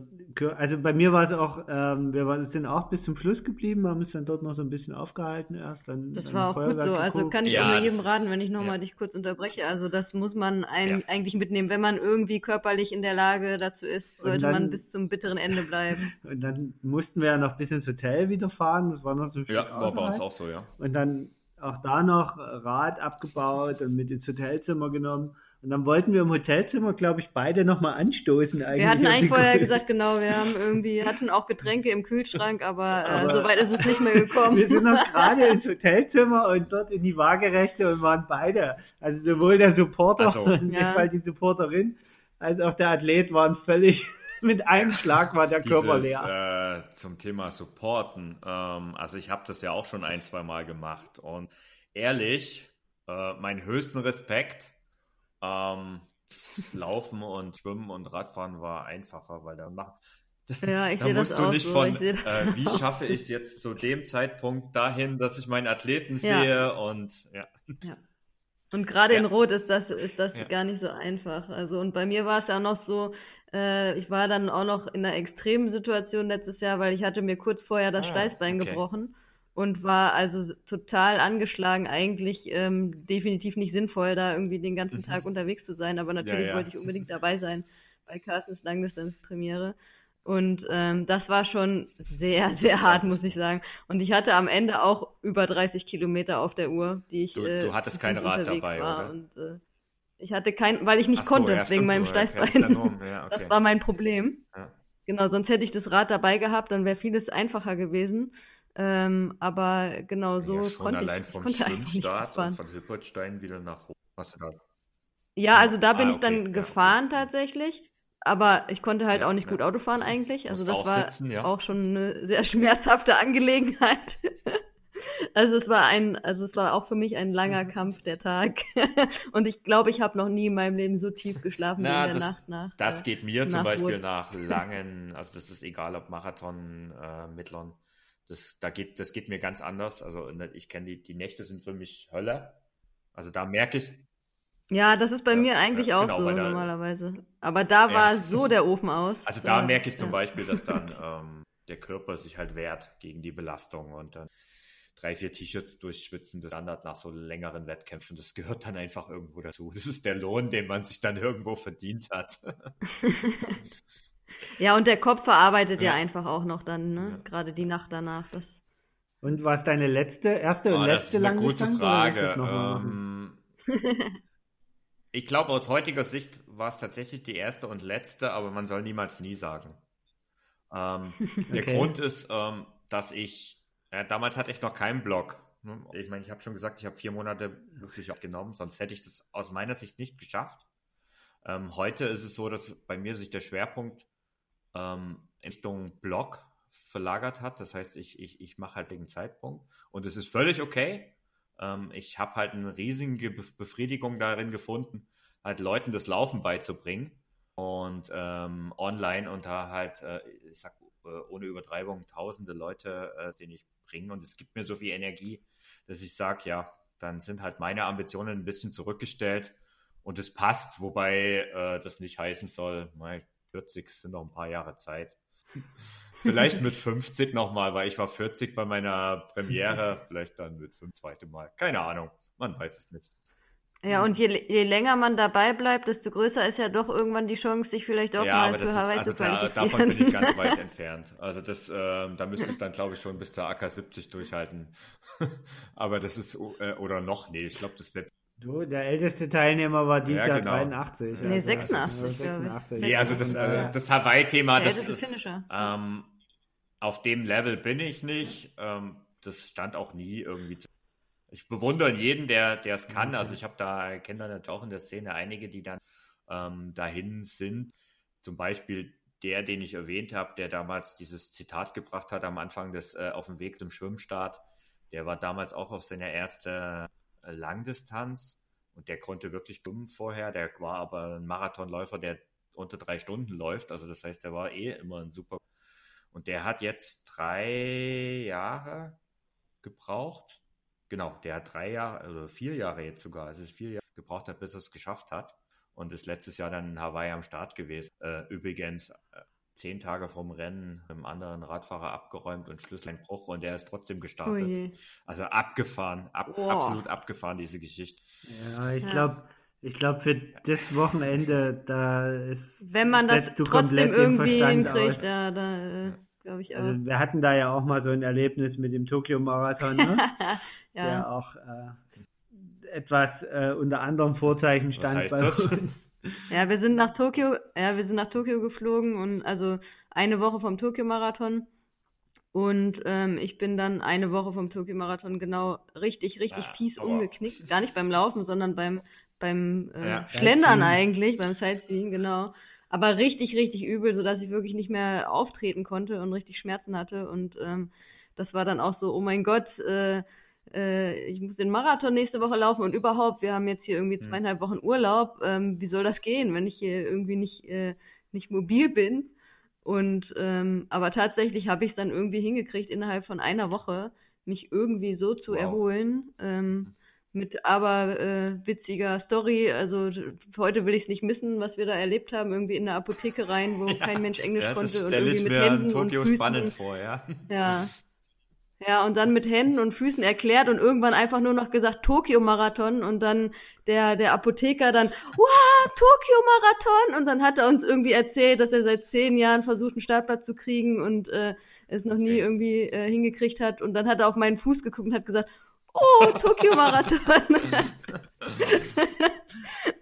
also bei mir war es auch, ähm, wir waren, sind auch bis zum Schluss geblieben, haben uns dann dort noch so ein bisschen aufgehalten erst. Dann, Das dann war auch gut Feuerwerk so. Also geguckt. kann ich Ja, nur jedem raten, wenn ich nochmal ja. dich kurz unterbreche. Also das muss man ein, Ja. eigentlich mitnehmen. Wenn man irgendwie körperlich in der Lage dazu ist, sollte dann- man bis zum bitteren Ende bleiben. Und dann mussten wir ja noch bis ins Hotel wieder fahren. Das war noch so ein Ja, war bei uns auch so, ja. Und dann auch da noch Rad abgebaut und mit ins Hotelzimmer genommen. Und dann wollten wir im Hotelzimmer, glaube ich, beide nochmal anstoßen. Eigentlich wir hatten eigentlich vorher gesagt, genau, wir haben irgendwie, hatten auch Getränke im Kühlschrank, aber, äh, aber so weit ist es nicht mehr gekommen. wir sind noch gerade ins Hotelzimmer und dort in die Waagerechte und waren beide. Also sowohl der Supporter, also, ja. die Supporterin, als auch der Athlet waren völlig mit einem Schlag war der Körper Dieses, leer. Äh, zum Thema Supporten. Ähm, also ich habe das ja auch schon ein, zwei Mal gemacht und ehrlich, äh, meinen höchsten Respekt. Ähm, Laufen und Schwimmen und Radfahren war einfacher, weil da macht ja, da musst du nicht so. von, äh, wie schaffe ich es jetzt zu dem Zeitpunkt dahin, dass ich meinen Athleten ja. sehe und ja. ja. Und gerade ja. in Rot ist das, ist das gar nicht so einfach. Also und bei mir war es ja noch so, äh, ich war dann auch noch in einer extremen Situation letztes Jahr, weil ich hatte mir kurz vorher das ah, Steißbein okay. gebrochen und war also total angeschlagen, eigentlich ähm, definitiv nicht sinnvoll, da irgendwie den ganzen mhm. Tag unterwegs zu sein, aber natürlich ja, ja. wollte ich unbedingt dabei sein bei Carstens Langdistanz-Premiere. Und ähm, das war schon sehr, sehr hart, muss ich sagen. Und ich hatte am Ende auch über 30 Kilometer auf der Uhr, die ich. Du, äh, du hattest kein Rad dabei, oder? Und, äh, ich hatte kein, weil ich nicht so, konnte, ja, wegen meinem Steißbein. Ja, okay. Das war mein Problem. Ja. Genau, sonst hätte ich das Rad dabei gehabt, dann wäre vieles einfacher gewesen. Ähm, aber genau so ja, schon allein ich, vom Schwimmstart und von Hilpertstein wieder nach was da. Ja, also da bin ah, okay. ich dann gefahren okay. tatsächlich, aber ich konnte halt auch nicht gut Auto fahren eigentlich. Also das war sitzen, auch schon eine sehr schmerzhafte Angelegenheit. Also es war ein, also es war auch für mich ein langer mhm. Kampf der Tag. Und ich glaube, ich habe noch nie in meinem Leben so tief geschlafen Na, wie in der das, Nacht nach. Das äh, geht mir zum Beispiel Wurz. nach langen, also das ist egal ob Marathon, äh, Mittlern. Das, da geht, das geht mir ganz anders. Also ne, ich kenne die, die Nächte sind für mich Hölle. Also da merke ich. Ja, das ist bei ja, mir eigentlich ja, genau, auch so da, normalerweise. Aber da war ja. so der Ofen aus. Also da, merke ich zum Beispiel, dass dann ähm, der Körper sich halt wehrt gegen die Belastung und dann drei, vier T-Shirts durchschwitzen, das Standard nach so längeren Wettkämpfen, das gehört dann einfach irgendwo dazu. Das ist der Lohn, den man sich dann irgendwo verdient hat. ja, und der Kopf verarbeitet ja, ja einfach auch noch dann, ne? Ja. Gerade die Nacht danach. Das... Und was deine letzte, erste und oh, letzte Das ist eine gute Frage. Ähm, ich glaube, aus heutiger Sicht war es tatsächlich die erste und letzte, aber man soll niemals nie sagen. Ähm, der okay. Grund ist, ähm, dass ich ja, damals hatte ich noch keinen Blog. Ne? Ich meine, ich habe schon gesagt, ich habe vier Monate wirklich genommen, sonst hätte ich das aus meiner Sicht nicht geschafft. Ähm, heute ist es so, dass bei mir sich der Schwerpunkt ähm, Richtung Blog verlagert hat. Das heißt, ich, ich, ich mache halt den Zeitpunkt und es ist völlig okay. Ähm, ich habe halt eine riesige Befriedigung darin gefunden, halt Leuten das Laufen beizubringen und ähm, online und da halt, äh, ich sag äh, ohne Übertreibung, tausende Leute, äh, denen ich bringen und es gibt mir so viel Energie, dass ich sage, ja, dann sind halt meine Ambitionen ein bisschen zurückgestellt und es passt, wobei äh, das nicht heißen soll, mein 40 sind noch ein paar Jahre Zeit. Vielleicht mit 50 nochmal, weil ich war 40 bei meiner Premiere, vielleicht dann mit fünf zweite Mal. Keine Ahnung, man weiß es nicht. Ja, und je, je länger man dabei bleibt, desto größer ist ja doch irgendwann die Chance, sich vielleicht auch ja, mal für Hawaii also zu qualifizieren. Da, davon bin ich ganz weit entfernt. Also das, äh, da müsste ich dann, glaube ich, schon bis zur AK 70 durchhalten. aber das ist, äh, oder noch, nee, ich glaube, das ist Du, der älteste Teilnehmer war dieses ja, genau. Jahr 83. Nee, also 86, 86 Nee, also das, äh, das Hawaii-Thema, das, ähm, auf dem Level bin ich nicht. Ähm, das stand auch nie irgendwie zu ich bewundere jeden, der der es kann. Also ich habe da, kenne da natürlich auch in der Szene einige, die dann ähm, dahin sind. Zum Beispiel der, den ich erwähnt habe, der damals dieses Zitat gebracht hat am Anfang des äh, auf dem Weg zum Schwimmstart. Der war damals auch auf seiner ersten Langdistanz und der konnte wirklich schwimmen vorher. Der war aber ein Marathonläufer, der unter drei Stunden läuft. Also das heißt, der war eh immer ein super. Und der hat jetzt drei Jahre gebraucht, Genau, der hat drei Jahre, also vier Jahre jetzt sogar, also vier Jahre gebraucht hat, bis er es geschafft hat. Und ist letztes Jahr dann in Hawaii am Start gewesen. Äh, übrigens, äh, zehn Tage vom Rennen einem anderen Radfahrer abgeräumt und Schlüsselbruch und der ist trotzdem gestartet. Ui. Also abgefahren, ab, oh. absolut abgefahren, diese Geschichte. Ja, ich glaube, ich glaube, für das Wochenende, da ist. Wenn man das trotzdem irgendwie hinkriegt, ja, da, äh, glaube ich auch. Also wir hatten da ja auch mal so ein Erlebnis mit dem Tokio-Marathon, ne? ja. der auch äh, etwas äh, unter anderem Vorzeichen stand heißt bei das? uns. Ja, wir sind nach Tokio, ja, wir sind nach Tokio geflogen und also eine Woche vom Tokio-Marathon. Und ähm, ich bin dann eine Woche vom Tokio-Marathon genau richtig, richtig Ah, fies aber- umgeknickt. Gar nicht beim Laufen, sondern beim, beim äh, Ja. Schlendern Sightseeing. eigentlich, beim Sightseeing, genau. Aber richtig, richtig übel, sodass ich wirklich nicht mehr auftreten konnte und richtig Schmerzen hatte. Und ähm, das war dann auch so, oh mein Gott, äh, äh, ich muss den Marathon nächste Woche laufen und überhaupt, wir haben jetzt hier irgendwie Hm. zweieinhalb Wochen Urlaub. Ähm, wie soll das gehen, wenn ich hier irgendwie nicht, äh, nicht mobil bin? Und ähm, aber tatsächlich habe ich es dann irgendwie hingekriegt, innerhalb von einer Woche mich irgendwie so zu Wow. erholen. Ähm, mit aber äh, witziger Story. Also heute will ich es nicht missen, was wir da erlebt haben, irgendwie in der Apotheke rein, wo kein Mensch Englisch ja, das konnte und stelle ich mir in Tokio spannend vor, ja. ja. Ja, und dann mit Händen und Füßen erklärt und irgendwann einfach nur noch gesagt Tokio-Marathon und dann der, der Apotheker dann, wow, Tokio-Marathon und dann hat er uns irgendwie erzählt, dass er seit zehn Jahren versucht, einen Startplatz zu kriegen und äh, es noch nie irgendwie äh, hingekriegt hat und dann hat er auf meinen Fuß geguckt und hat gesagt, oh, Tokio-Marathon.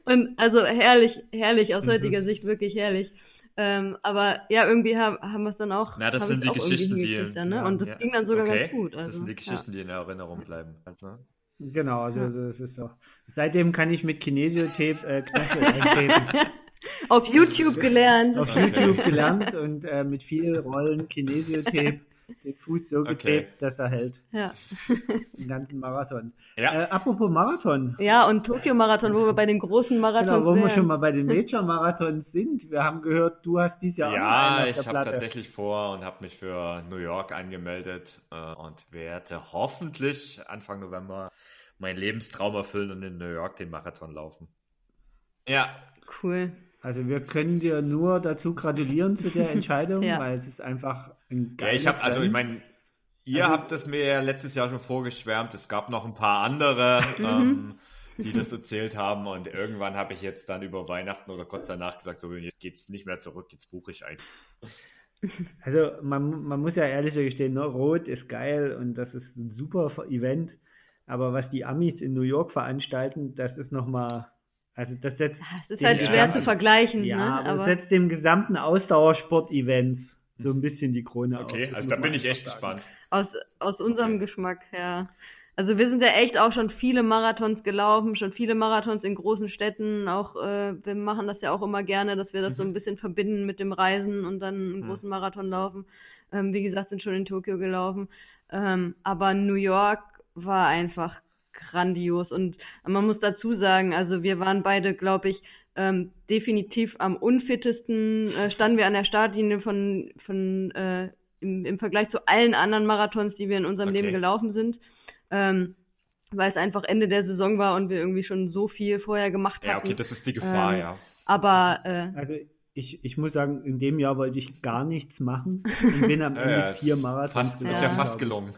und also herrlich, herrlich, aus Mhm. heutiger Sicht wirklich herrlich. Ähm, aber ja, irgendwie haben, haben wir es dann auch. Na, das sind die auch irgendwie Geschichten, die. Dann, ne? ja, Und das ja. ging dann sogar okay. ganz gut. Also, das sind die ja. Geschichten, die in Erinnerung bleiben. Halt, ne? Genau, also Ja. das ist so. Seitdem kann ich mit Kinesiotape äh, Knöchel eintreten. Auf YouTube gelernt. Auf YouTube gelernt und äh, mit viel Rollen Kinesiotape den Fuß so Okay. getaped, dass er hält. Ja. Den ganzen Marathon. Ja. Äh, apropos Marathon. ja, und Tokio-Marathon, wo wir bei den großen Marathons Genau, wo wir schon mal bei den Major-Marathons sind. Wir haben gehört, du hast dieses Jahr auch noch einen Ja, ich habe tatsächlich vor und habe mich für New York angemeldet äh, und werde hoffentlich Anfang November meinen Lebenstraum erfüllen und in New York den Marathon laufen. Ja, Cool. Also wir können dir nur dazu gratulieren zu der Entscheidung, Ja. weil es ist einfach ein ja geiles ich habe, also ich meine, ihr Also- habt es mir ja letztes Jahr schon vorgeschwärmt. Es gab noch ein paar andere, Mhm. ähm, die das erzählt haben und irgendwann habe ich jetzt dann über Weihnachten oder kurz danach gesagt, so jetzt geht's nicht mehr zurück, jetzt buche ich ein. Also man, man muss ja ehrlich gestehen, ne, Rot ist geil und das ist ein super Event, aber was die Amis in New York veranstalten, das ist nochmal, also das setzt, Es ist den halt Ja, schwer gesamten- zu vergleichen, ja, ne? aber, Aber das setzt dem gesamten Ausdauersport-Event so ein bisschen die Krone auf. Okay, Das also da bin ich echt sagen. gespannt. aus, aus unserem Okay. Geschmack her. Also wir sind ja echt auch schon viele Marathons gelaufen, schon viele Marathons in großen Städten. Auch äh, wir machen das ja auch immer gerne, dass wir das so ein bisschen verbinden mit dem Reisen und dann einen Mhm. großen Marathon laufen. Ähm, wie gesagt, sind schon in Tokio gelaufen. Ähm, aber New York war einfach grandios und man muss dazu sagen, also wir waren beide, glaube ich, ähm, definitiv am unfittesten äh, standen wir an der Startlinie von von äh, im, im Vergleich zu allen anderen Marathons, die wir in unserem Okay. Leben gelaufen sind, ähm, weil es einfach Ende der Saison war und wir irgendwie schon so viel vorher gemacht Ja, hatten. okay, das ist die Gefahr, Ähm, ja. Aber äh, Also ich, ich muss sagen, in dem Jahr wollte ich gar nichts machen und bin am Ja, Ende ja, vier Marathons Fast, Ja. Ist ja fast ich. gelungen.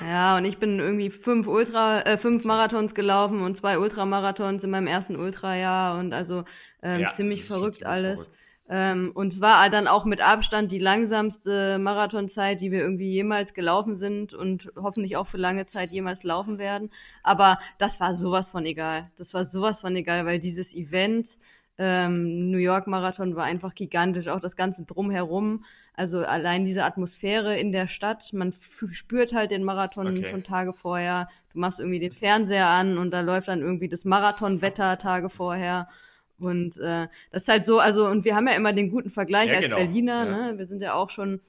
Ja, und ich bin irgendwie fünf Ultra, äh, fünf Marathons gelaufen und zwei Ultramarathons in meinem ersten Ultrajahr und also ähm, Ja, ziemlich verrückt alles. verrückt. Ähm, und war dann auch mit Abstand die langsamste Marathonzeit, die wir irgendwie jemals gelaufen sind und hoffentlich auch für lange Zeit jemals laufen werden. Aber das war sowas von egal. Das war sowas von egal, weil dieses Event, ähm, New York Marathon war einfach gigantisch, auch das ganze drumherum. Also allein diese Atmosphäre in der Stadt, man spürt halt den Marathon Okay. schon Tage vorher. Du machst irgendwie den Fernseher an und da läuft dann irgendwie das Marathonwetter Tage vorher. Und äh, das ist halt so, also und wir haben ja immer den guten Vergleich Ja, als genau, Berliner, ja. ne? Wir sind ja auch schon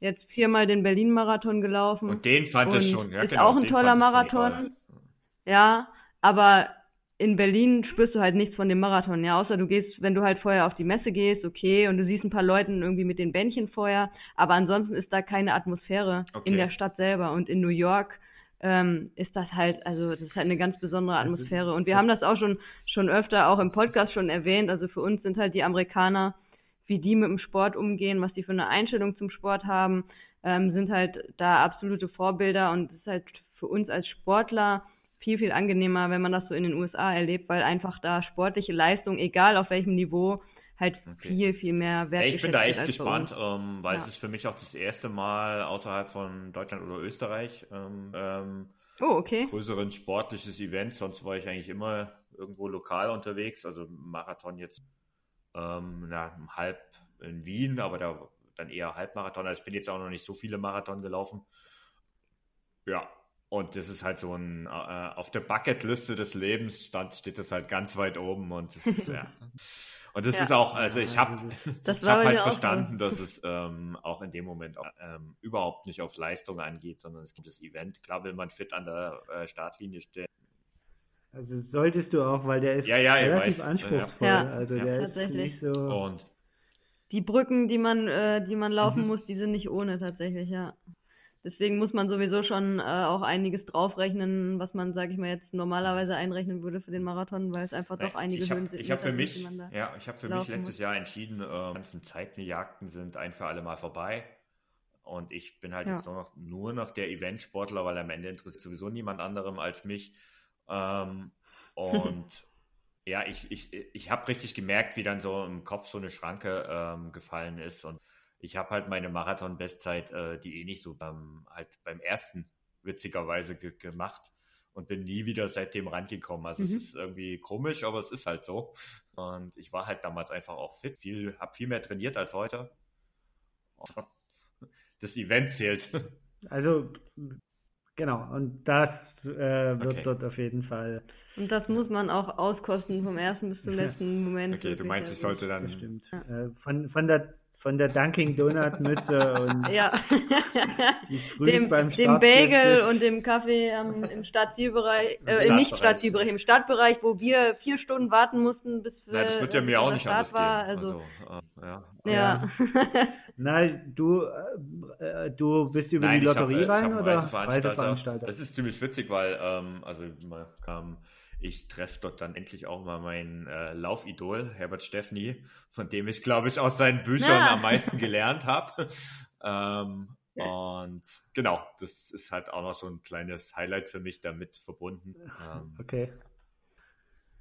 jetzt viermal den Berlin-Marathon gelaufen. Und den fand Und ich schon, ja, ist genau. auch ein toller schon Marathon. Ja, aber in Berlin spürst du halt nichts von dem Marathon, ja, außer du gehst, wenn du halt vorher auf die Messe gehst, okay, und du siehst ein paar Leuten irgendwie mit den Bändchen vorher, aber ansonsten ist da keine Atmosphäre Okay. in der Stadt selber. Und in New York ähm, ist das halt, also das ist halt eine ganz besondere Atmosphäre. Und wir haben das auch schon schon öfter auch im Podcast schon erwähnt, also für uns sind halt die Amerikaner, wie die mit dem Sport umgehen, was die für eine Einstellung zum Sport haben, ähm, sind halt da absolute Vorbilder. Und es ist halt für uns als Sportler viel, viel angenehmer, wenn man das so in den USA erlebt, weil einfach da sportliche Leistung, egal auf welchem Niveau, halt okay. viel, viel mehr wert. Ja, ich bin da echt gespannt, ähm, weil ja. es ist für mich auch das erste Mal außerhalb von Deutschland oder Österreich ähm, ähm, oh, okay. größeren sportliches Event. Sonst war ich eigentlich immer irgendwo lokal unterwegs, also Marathon jetzt ähm, na, halb in Wien, aber da dann eher Halbmarathon. Also ich bin jetzt auch noch nicht so viele Marathon gelaufen. Ja, und das ist halt so ein, äh, auf der Bucketliste des Lebens stand, steht das halt ganz weit oben und das ist, ja. Und das ja. ist auch, also ich habe ich hab halt verstanden, so. dass es ähm, auch in dem Moment auch, ähm, überhaupt nicht auf Leistung angeht, sondern es gibt das Event. Klar will man fit an der äh, Startlinie stehen. Also solltest du auch, weil der ist ja, ja, relativ anspruchsvoll. Ja. Also der ist nicht so. Und die Brücken, die man, äh, die man laufen muss, die sind nicht ohne tatsächlich, ja. Deswegen muss man sowieso schon äh, auch einiges draufrechnen, was man, sage ich mal, jetzt normalerweise einrechnen würde für den Marathon, weil es einfach doch einige ich hab, Höhen sind. Ich habe für mich, ja, ich habe für mich letztes muss. Jahr entschieden, äh, ganzen Zeitjagden sind ein für alle Mal vorbei. Und ich bin halt ja. jetzt nur noch, nur noch der Eventsportler, weil am Ende interessiert sowieso niemand anderem als mich. Ähm, und ja, ich, ich, ich habe richtig gemerkt, wie dann so im Kopf so eine Schranke ähm, gefallen ist. Und ich habe halt meine Marathon-Bestzeit, äh, die eh nicht so beim, halt beim ersten witzigerweise ge gemacht und bin nie wieder seitdem rangekommen. Also mhm. es ist irgendwie komisch, aber es ist halt so. Und ich war halt damals einfach auch fit, viel, habe viel mehr trainiert als heute. Das Event zählt. Also genau, und das äh, wird okay. dort auf jeden Fall. Und das muss man auch auskosten vom ersten bis zum letzten Moment. Okay, du meinst, ich sollte dann. Stimmt. Ja. Äh, von, von der von der Dunkin Donut Mütze und ja. dem, dem Bagel und dem Kaffee ähm, im Stadtzielbereich, äh, nicht Stadtzielbereich, im Stadtbereich, wo wir vier Stunden warten mussten, bis Nein, das wird ja mir auch nicht Start war. Also, also äh, ja. ja. Nein, du, äh, du bist über Nein, die Lotterie hab, rein oder Reiseveranstalter. Reiseveranstalter? Das ist ziemlich witzig, weil ähm, also man kam ich treffe dort dann endlich auch mal mein äh, Laufidol, Herbert Steffni, von dem ich, glaube ich, aus seinen Büchern ja. am meisten gelernt habe. ähm, und genau, das ist halt auch noch so ein kleines Highlight für mich damit verbunden. Ähm, okay.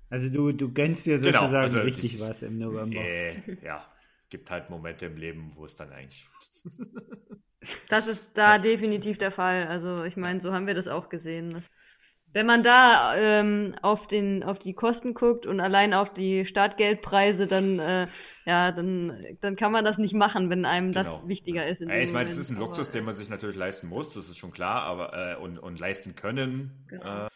Also du, du gönnst dir genau, sozusagen genau, also richtig das, was im November. Äh, ja, gibt halt Momente im Leben, wo es dann eigentlich. das ist da definitiv der Fall. Also ich meine, so haben wir das auch gesehen. Wenn man da ähm, auf den auf die Kosten guckt und allein auf die Startgeldpreise, dann äh, ja, dann dann kann man das nicht machen, wenn einem genau. das wichtiger ist. Ja, ich meine, es ist ein Luxus, den man sich natürlich leisten muss, das ist schon klar, aber äh, und und leisten können. Genau. Äh,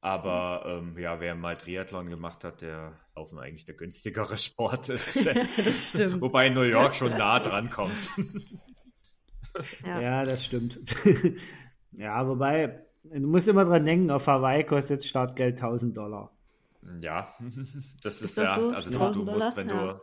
aber ähm, ja, wer mal Triathlon gemacht hat, der Laufen eigentlich der günstigere Sport ist. Wobei New York schon nah dran kommt. ja. ja, das stimmt. ja, wobei Du musst immer dran denken, auf Hawaii kostet Startgeld 1000 Dollar. Ja, das ist, ist das ja, so? also du, du musst, wenn ja. du.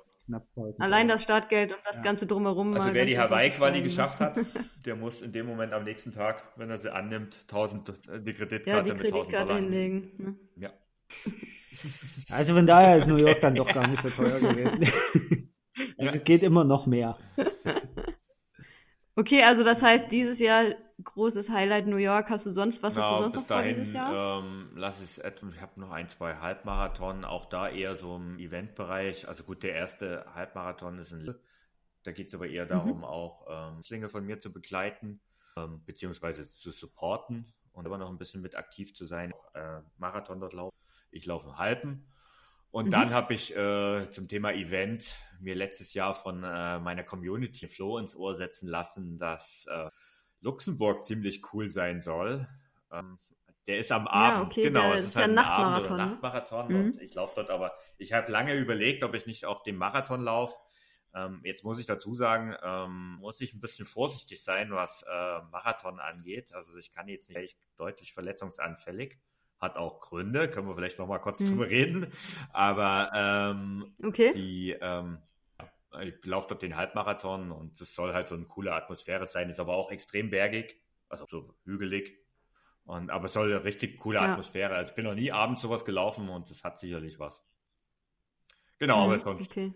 Allein das Startgeld und das ja. Ganze drumherum. Also wer die Hawaii-Quali geschafft hat, der muss in dem Moment am nächsten Tag, wenn er sie annimmt, 1000, äh, die Kreditkarte ja, die mit 1000 Dollar hinlegen. Ne? Ja. Also von daher ist New York dann doch gar nicht so teuer gewesen. also es geht immer noch mehr. Okay, also das heißt, dieses Jahr großes Highlight New York. Hast du sonst was? Genau, sonst bis dahin ähm, lass ich etwa, ich habe noch ein, zwei Halbmarathon, auch da eher so im Eventbereich. Also gut, der erste Halbmarathon ist in da geht es aber eher darum, mhm. auch ähm, Schlinge von mir zu begleiten, ähm, beziehungsweise zu supporten und aber noch ein bisschen mit aktiv zu sein. Äh, Marathon dort laufen. Ich laufe einen halben. Und mhm. dann habe ich äh, zum Thema Event mir letztes Jahr von äh, meiner Community Flow ins Ohr setzen lassen, dass äh, Luxemburg ziemlich cool sein soll. Ähm, der ist am Abend, ja, okay, genau, es ist, halt ein Abend- oder ne? Nachtmarathon mhm. und ich laufe dort aber, ich habe lange überlegt, ob ich nicht auch den Marathon laufe. Ähm, jetzt muss ich dazu sagen, ähm, muss ich ein bisschen vorsichtig sein, was äh, Marathon angeht. Also ich kann jetzt nicht deutlich verletzungsanfällig. Hat auch Gründe, können wir vielleicht nochmal kurz mhm. drüber reden. Aber ähm, okay. die, ähm, ich laufe dort den Halbmarathon und es soll halt so eine coole Atmosphäre sein, ist aber auch extrem bergig, also so hügelig. Und, aber es soll eine richtig coole ja. Atmosphäre. Also ich bin noch nie abends sowas gelaufen und es hat sicherlich was. Genau, mhm, aber sonst. Okay.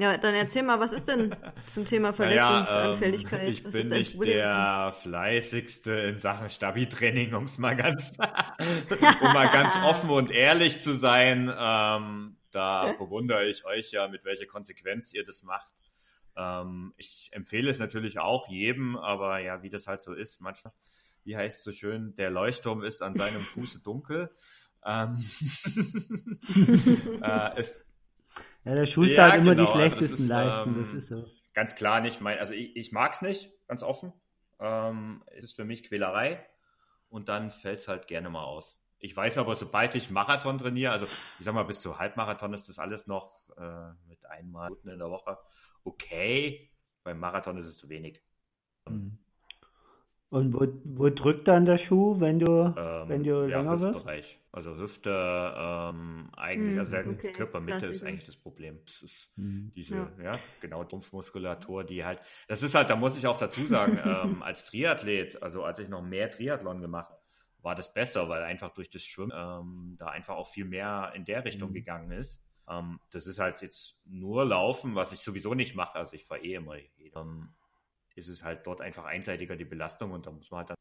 Ja, dann erzähl mal, was ist denn zum Thema Verletzungsanfälligkeit? Naja, ähm, ich bin nicht der fleißigste in Sachen Stabi-Training, um es mal ganz, um mal ganz offen und ehrlich zu sein. Ähm, Da bewundere ich euch ja, mit welcher Konsequenz ihr das macht. Ähm, ich empfehle es natürlich auch jedem, aber ja, wie das halt so ist, manchmal, wie heißt es so schön, der Leuchtturm ist an seinem Fuße dunkel. Ähm, äh, es, ja, der Schuster ja, hat immer genau, die schlechtesten also ist, Leisten, ähm, das ist so. Ganz klar nicht mein, also ich, ich mag es nicht, ganz offen. Ähm, es ist für mich Quälerei und dann fällt es halt gerne mal aus. Ich weiß aber, sobald ich Marathon trainiere, also ich sag mal, bis zu Halbmarathon ist das alles noch äh, mit einmal in der Woche okay. Beim Marathon ist es zu wenig. Mhm. Und wo, wo drückt dann der Schuh, wenn du, ähm, wenn du ja, länger Hüftbereich. Also Hüfte ähm, eigentlich, also der okay. Körpermitte ist eigentlich das Problem. Das ist mhm. diese, ja. ja, genau, Rumpfmuskulatur, die halt, das ist halt, da muss ich auch dazu sagen, ähm, als Triathlet, also als ich noch mehr Triathlon gemacht war das besser, weil einfach durch das Schwimmen ähm, da einfach auch viel mehr in der Richtung mhm. gegangen ist. Ähm, das ist halt jetzt nur Laufen, was ich sowieso nicht mache, also ich fahre eh immer. Ähm, ist es halt dort einfach einseitiger die Belastung und da muss man halt dann.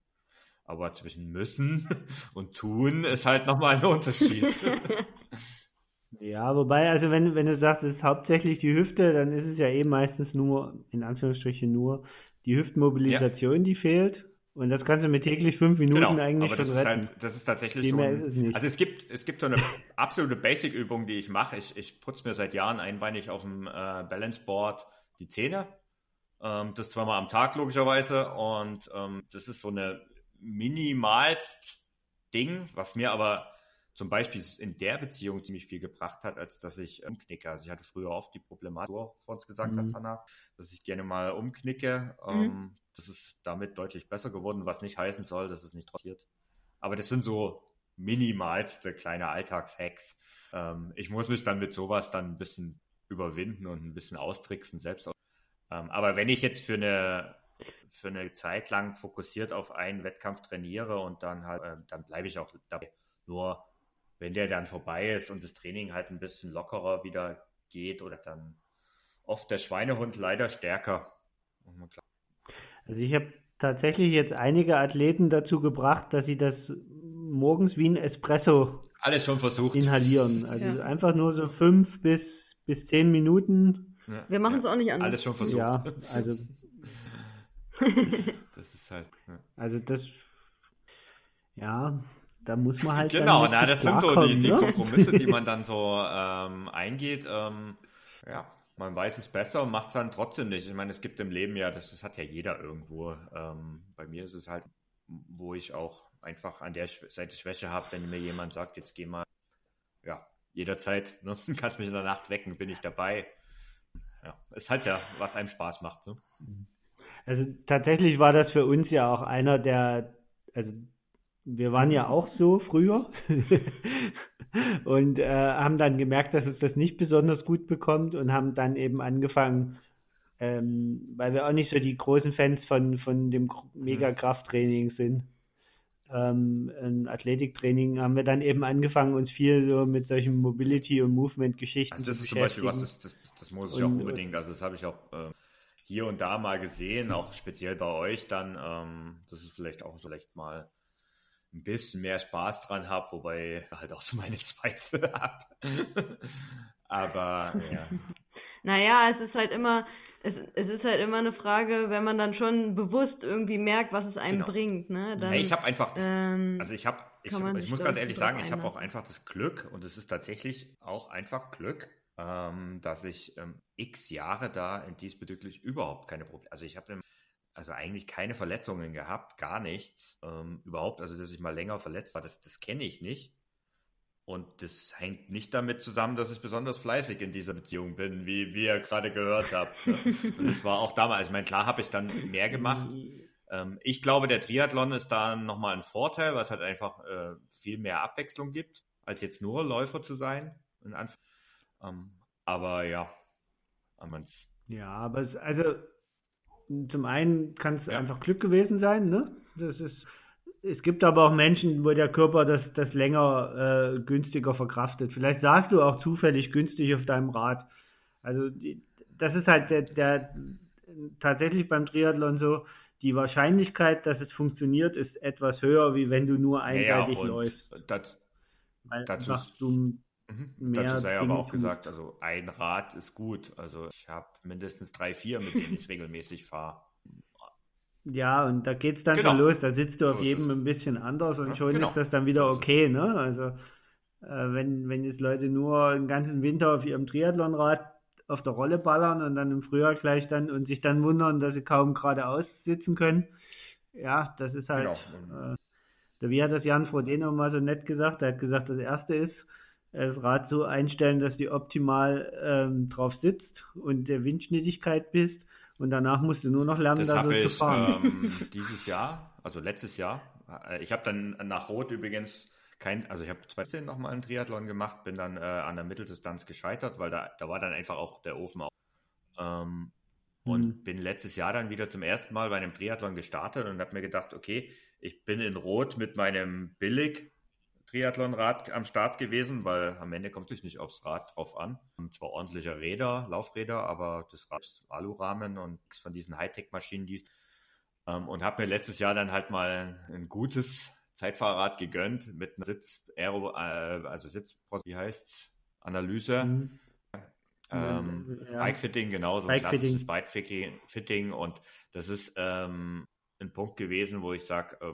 Aber zwischen müssen und tun ist halt nochmal ein Unterschied. Ja, wobei, also wenn, wenn du sagst, es ist hauptsächlich die Hüfte, dann ist es ja eh meistens nur, in Anführungsstrichen nur, die Hüftmobilisation, ja. die fehlt. Und das kannst du mit täglich fünf Minuten genau, eigentlich aber das ist halt, das ist tatsächlich Viel so. Ein, ist also es gibt, es gibt so eine absolute Basic-Übung, die ich mache. Ich, ich putze mir seit Jahren einbeinig auf dem äh, Balance Board die Zähne ähm, das zweimal am Tag logischerweise. Und ähm, das ist so eine minimalst Ding, was mir aber zum Beispiel in der Beziehung ziemlich viel gebracht hat, als dass ich umknicke. Also ich hatte früher oft die Problematik, du vor uns gesagt mhm. hast, Hanna, dass ich gerne mal umknicke. Mhm. Ähm, das ist damit deutlich besser geworden, was nicht heißen soll, dass es nicht passiert. Aber das sind so minimalste kleine Alltagshacks. Ähm, ich muss mich dann mit sowas dann ein bisschen überwinden und ein bisschen austricksen, selbst ähm, aber wenn ich jetzt für eine, für eine Zeit lang fokussiert auf einen Wettkampf trainiere und dann halt, äh, dann bleibe ich auch dabei. Nur wenn der dann vorbei ist und das Training halt ein bisschen lockerer wieder geht oder dann oft der Schweinehund leider stärker. Also ich habe tatsächlich jetzt einige Athleten dazu gebracht, dass sie das morgens wie ein Espresso alles schon versucht inhalieren. Also ja. einfach nur so fünf bis bis zehn Minuten ja, Wir machen es ja. auch nicht anders. Alles schon versucht. Ja, also. das ist halt. Ja. Also das. Ja, da muss man halt. Genau, na, das sind so die, die ne? Kompromisse, die man dann so ähm, eingeht. Ähm, ja, man weiß es besser und macht es dann trotzdem nicht. Ich meine, es gibt im Leben ja, das, das hat ja jeder irgendwo. Ähm, bei mir ist es halt, wo ich auch einfach an der Seite Schwäche habe, wenn mir jemand sagt, jetzt geh mal, ja, jederzeit, ne, kannst mich in der Nacht wecken, bin ich dabei ja, ist halt ja, was einem Spaß macht. Ne? Also tatsächlich war das für uns ja auch einer der, also wir waren ja auch so früher und äh, haben dann gemerkt, dass es das nicht besonders gut bekommt und haben dann eben angefangen, ähm, weil wir auch nicht so die großen Fans von, von dem Mega-Krafttraining sind, ähm, ein Athletiktraining haben wir dann eben angefangen, uns viel so mit solchen Mobility- und Movement-Geschichten also das ist zum Beispiel was, das, das, das muss ich und, auch unbedingt, also das habe ich auch äh, hier und da mal gesehen, auch speziell bei euch dann, ähm, dass ich vielleicht auch vielleicht mal ein bisschen mehr Spaß dran habe, wobei halt auch so meine Zweifel habe. Aber ja. Naja, es ist halt immer, es, es ist halt immer eine Frage, wenn man dann schon bewusst irgendwie merkt, was es einem genau. bringt. Ne? Dann, nee, ich habe einfach, das, ähm, also ich habe, ich, ich muss ganz ehrlich sagen, ich habe auch einfach das Glück und es ist tatsächlich auch einfach Glück, ähm, dass ich ähm, x Jahre da in diesbezüglich überhaupt keine Probleme, also ich habe also eigentlich keine Verletzungen gehabt, gar nichts, ähm, überhaupt, also dass ich mal länger verletzt war, das, das kenne ich nicht. Und das hängt nicht damit zusammen, dass ich besonders fleißig in dieser Beziehung bin, wie, wie ihr gerade gehört habt. Ne? Und das war auch damals, ich meine, klar habe ich dann mehr gemacht. Ähm, ich glaube, der Triathlon ist da nochmal ein Vorteil, weil es halt einfach äh, viel mehr Abwechslung gibt, als jetzt nur Läufer zu sein. Ähm, aber ja, man's. Ja, aber es, also zum einen kann es ja. einfach Glück gewesen sein, ne? Das ist es gibt aber auch Menschen, wo der Körper das, das länger äh, günstiger verkraftet. Vielleicht sagst du auch zufällig günstig auf deinem Rad. Also das ist halt der, der tatsächlich beim Triathlon so, die Wahrscheinlichkeit, dass es funktioniert, ist etwas höher, wie wenn du nur einseitig ja, ja, läufst. Das, Weil dazu du Mhm. Dazu sei aber auch gesagt, also ein Rad ist gut. Also ich habe mindestens drei, vier, mit denen ich regelmäßig fahre. Ja, und da geht es dann genau. los. Da sitzt du so auf jedem ein bisschen anders und ja, schon genau. ist das dann wieder so okay, ne? Also äh, wenn, wenn jetzt Leute nur den ganzen Winter auf ihrem Triathlonrad auf der Rolle ballern und dann im Frühjahr gleich dann und sich dann wundern, dass sie kaum geradeaus sitzen können. Ja, das ist halt. Genau. Äh, wie hat das Jan Frodeno nochmal so nett gesagt? Er hat gesagt, das erste ist, das Rad so einstellen, dass du optimal ähm, drauf sitzt und der Windschnittigkeit bist. Und danach musst du nur noch lernen, das da so zu fahren. Ähm, dieses Jahr, also letztes Jahr, äh, ich habe dann nach Rot übrigens kein, also ich habe 2010 nochmal einen Triathlon gemacht, bin dann äh, an der Mitteldistanz gescheitert, weil da, da war dann einfach auch der Ofen auf. Ähm, und mhm. bin letztes Jahr dann wieder zum ersten Mal bei einem Triathlon gestartet und habe mir gedacht, okay, ich bin in Rot mit meinem billig Triathlonrad am Start gewesen, weil am Ende kommt es nicht aufs Rad drauf an. Zwar ordentliche Räder, Laufräder, aber das Rad ist Alurahmen und nichts von diesen Hightech-Maschinen, die ähm, und habe mir letztes Jahr dann halt mal ein gutes Zeitfahrrad gegönnt mit einer Sitz, Aero, äh, also Sitz, wie heißt's, Analyse. Mhm. Ähm, ja. Bike-Fitting, genau, so ein klassisches Bike-Fitting und das ist ähm, ein Punkt gewesen, wo ich sage, äh,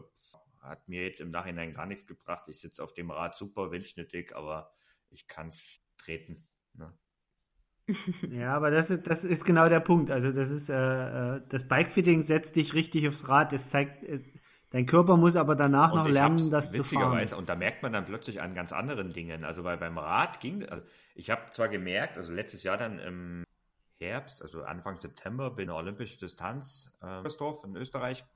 hat mir jetzt im Nachhinein gar nichts gebracht. Ich sitze auf dem Rad super windschnittig, aber ich kann es treten. Ne? Ja, aber das ist, das ist genau der Punkt. Also das ist äh, äh das Bikefitting setzt dich richtig aufs Rad. Es zeigt, es, dein Körper muss aber danach und noch lernen, das witzigerweise, zu fahren. Und da merkt man dann plötzlich an ganz anderen Dingen. Also weil beim Rad ging, also ich habe zwar gemerkt, also letztes Jahr dann im Herbst, also Anfang September, bin olympische Distanz äh, in Österreich äh,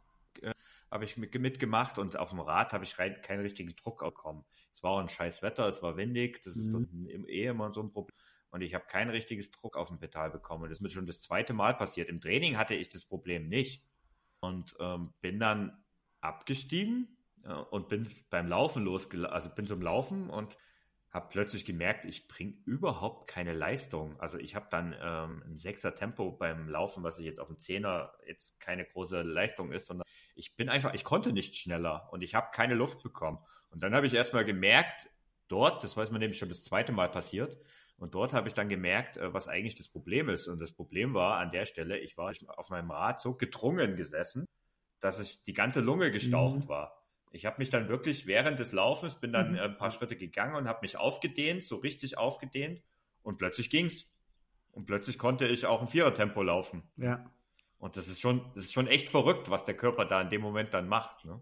habe ich mitgemacht und auf dem Rad habe ich rein, keinen richtigen Druck bekommen. Es war auch ein scheiß Wetter, es war windig, das ist mhm. eh immer so ein Problem. Und ich habe kein richtiges Druck auf dem Pedal bekommen. Und das ist mir schon das zweite Mal passiert. Im Training hatte ich das Problem nicht. Und ähm, bin dann abgestiegen und bin beim Laufen losgelaufen, also bin zum Laufen und habe plötzlich gemerkt, ich bringe überhaupt keine Leistung. Also ich habe dann ähm, ein Sechser Tempo beim Laufen, was ich jetzt auf dem Zehner jetzt keine große Leistung ist, sondern ich bin einfach, ich konnte nicht schneller und ich habe keine Luft bekommen. Und dann habe ich erstmal gemerkt, dort, das weiß man nämlich schon das zweite Mal passiert, und dort habe ich dann gemerkt, äh, was eigentlich das Problem ist. Und das Problem war an der Stelle, ich war auf meinem Rad so gedrungen gesessen, dass ich die ganze Lunge gestaucht mhm. war. Ich habe mich dann wirklich während des Laufens, bin dann mhm. ein paar Schritte gegangen und habe mich aufgedehnt, so richtig aufgedehnt und plötzlich ging's. Und plötzlich konnte ich auch ein Vierertempo laufen. Ja. Und das ist schon, das ist schon echt verrückt, was der Körper da in dem Moment dann macht. Ne?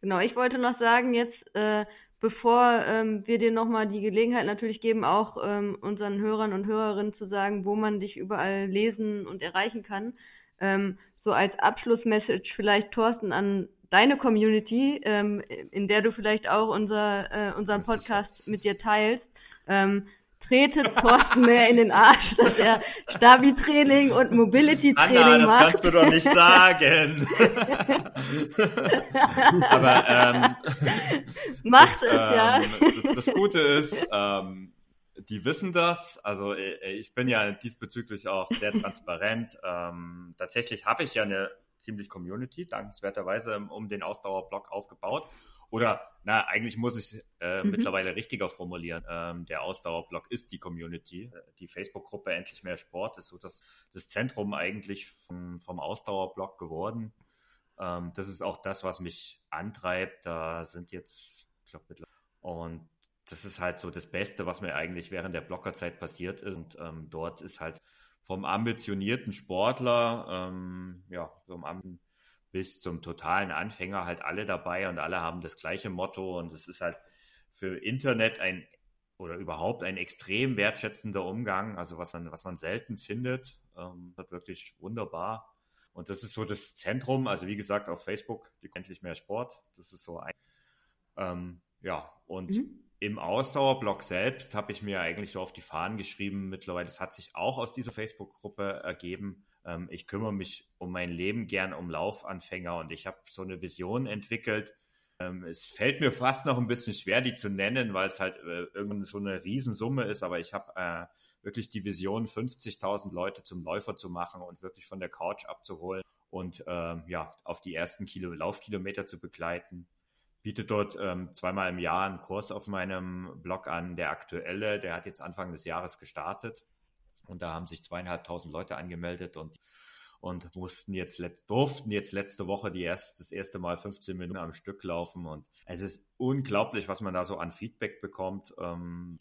Genau, ich wollte noch sagen, jetzt, äh, bevor ähm, wir dir nochmal die Gelegenheit natürlich geben, auch ähm, unseren Hörern und Hörerinnen zu sagen, wo man dich überall lesen und erreichen kann, ähm, so als Abschlussmessage vielleicht, Thorsten, an deine Community, ähm, in der du vielleicht auch unser, äh, unseren Podcast mit dir teilst, ähm, trete Thorsten mehr in den Arsch, dass er Stabi-Training und Mobility-Training macht. Anna, das kannst du doch nicht sagen. Aber ähm, macht das, es, ja. Ähm, das, das, Gute ist, ähm, die wissen das. Also äh, ich bin ja diesbezüglich auch sehr transparent. Ähm, tatsächlich habe ich ja eine ziemlich Community, dankenswerterweise um den Ausdauerblock aufgebaut. Oder, na, eigentlich muss ich es äh, mhm. mittlerweile richtiger formulieren. Ähm, der Ausdauerblock ist die Community. Die Facebook-Gruppe Endlich mehr Sport ist so das, das Zentrum eigentlich vom, vom Ausdauerblock geworden. Ähm, das ist auch das, was mich antreibt. Da sind jetzt, ich glaube, mittlerweile. Und das ist halt so das Beste, was mir eigentlich während der Blockerzeit passiert ist. Und ähm, dort ist halt vom ambitionierten Sportler, ähm, ja, vom Am bis zum totalen Anfänger halt alle dabei und alle haben das gleiche Motto und es ist halt für Internet ein oder überhaupt ein extrem wertschätzender Umgang, also was man, was man selten findet, ähm, wird wirklich wunderbar. Und das ist so das Zentrum, also wie gesagt, auf Facebook, die endlich mehr Sport, das ist so ein, ähm, ja, und mhm. Im Ausdauerblock selbst habe ich mir eigentlich so auf die Fahnen geschrieben. Mittlerweile, das hat sich auch aus dieser Facebook-Gruppe ergeben. Ähm, ich kümmere mich um mein Leben gern um Laufanfänger und ich habe so eine Vision entwickelt. Ähm, es fällt mir fast noch ein bisschen schwer, die zu nennen, weil es halt äh, irgendeine so eine Riesensumme ist, aber ich habe äh, wirklich die Vision, 50.000 Leute zum Läufer zu machen und wirklich von der Couch abzuholen und äh, ja, auf die ersten Kilo Laufkilometer zu begleiten biete dort ähm, zweimal im Jahr einen Kurs auf meinem Blog an. Der aktuelle, der hat jetzt Anfang des Jahres gestartet. Und da haben sich zweieinhalbtausend Leute angemeldet und und mussten jetzt durften jetzt letzte Woche die erst, das erste Mal 15 Minuten am Stück laufen. Und es ist unglaublich, was man da so an Feedback bekommt, ähm,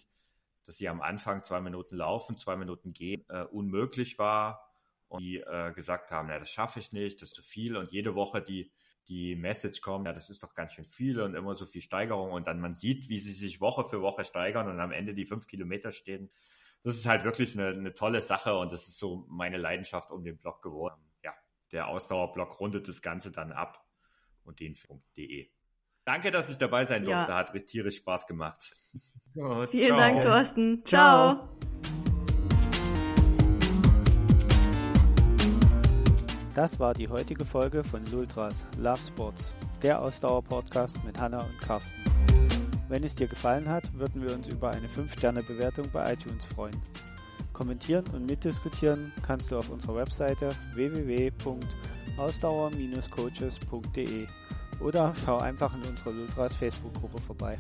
dass sie am Anfang zwei Minuten laufen, zwei Minuten gehen, äh, unmöglich war. Und die äh, gesagt haben, ja, das schaffe ich nicht, das ist zu viel. Und jede Woche die die Message kommt, ja, das ist doch ganz schön viel und immer so viel Steigerung. Und dann man sieht, wie sie sich Woche für Woche steigern und am Ende die fünf Kilometer stehen das ist halt wirklich eine, eine tolle Sache und das ist so meine Leidenschaft um den Blog geworden. Ja, der Ausdauerblock rundet das Ganze dann ab und den.de. Danke, dass ich dabei sein durfte. Ja. Hat tierisch Spaß gemacht. Oh, Vielen ciao. Dank, Thorsten. Ciao. ciao. Das war die heutige Folge von Lultras Love Sports, der Ausdauer-Podcast mit Hanna und Carsten. Wenn es dir gefallen hat, würden wir uns über eine 5-Sterne-Bewertung bei iTunes freuen. Kommentieren und mitdiskutieren kannst du auf unserer Webseite www.ausdauer-coaches.de oder schau einfach in unserer Lultras Facebook-Gruppe vorbei.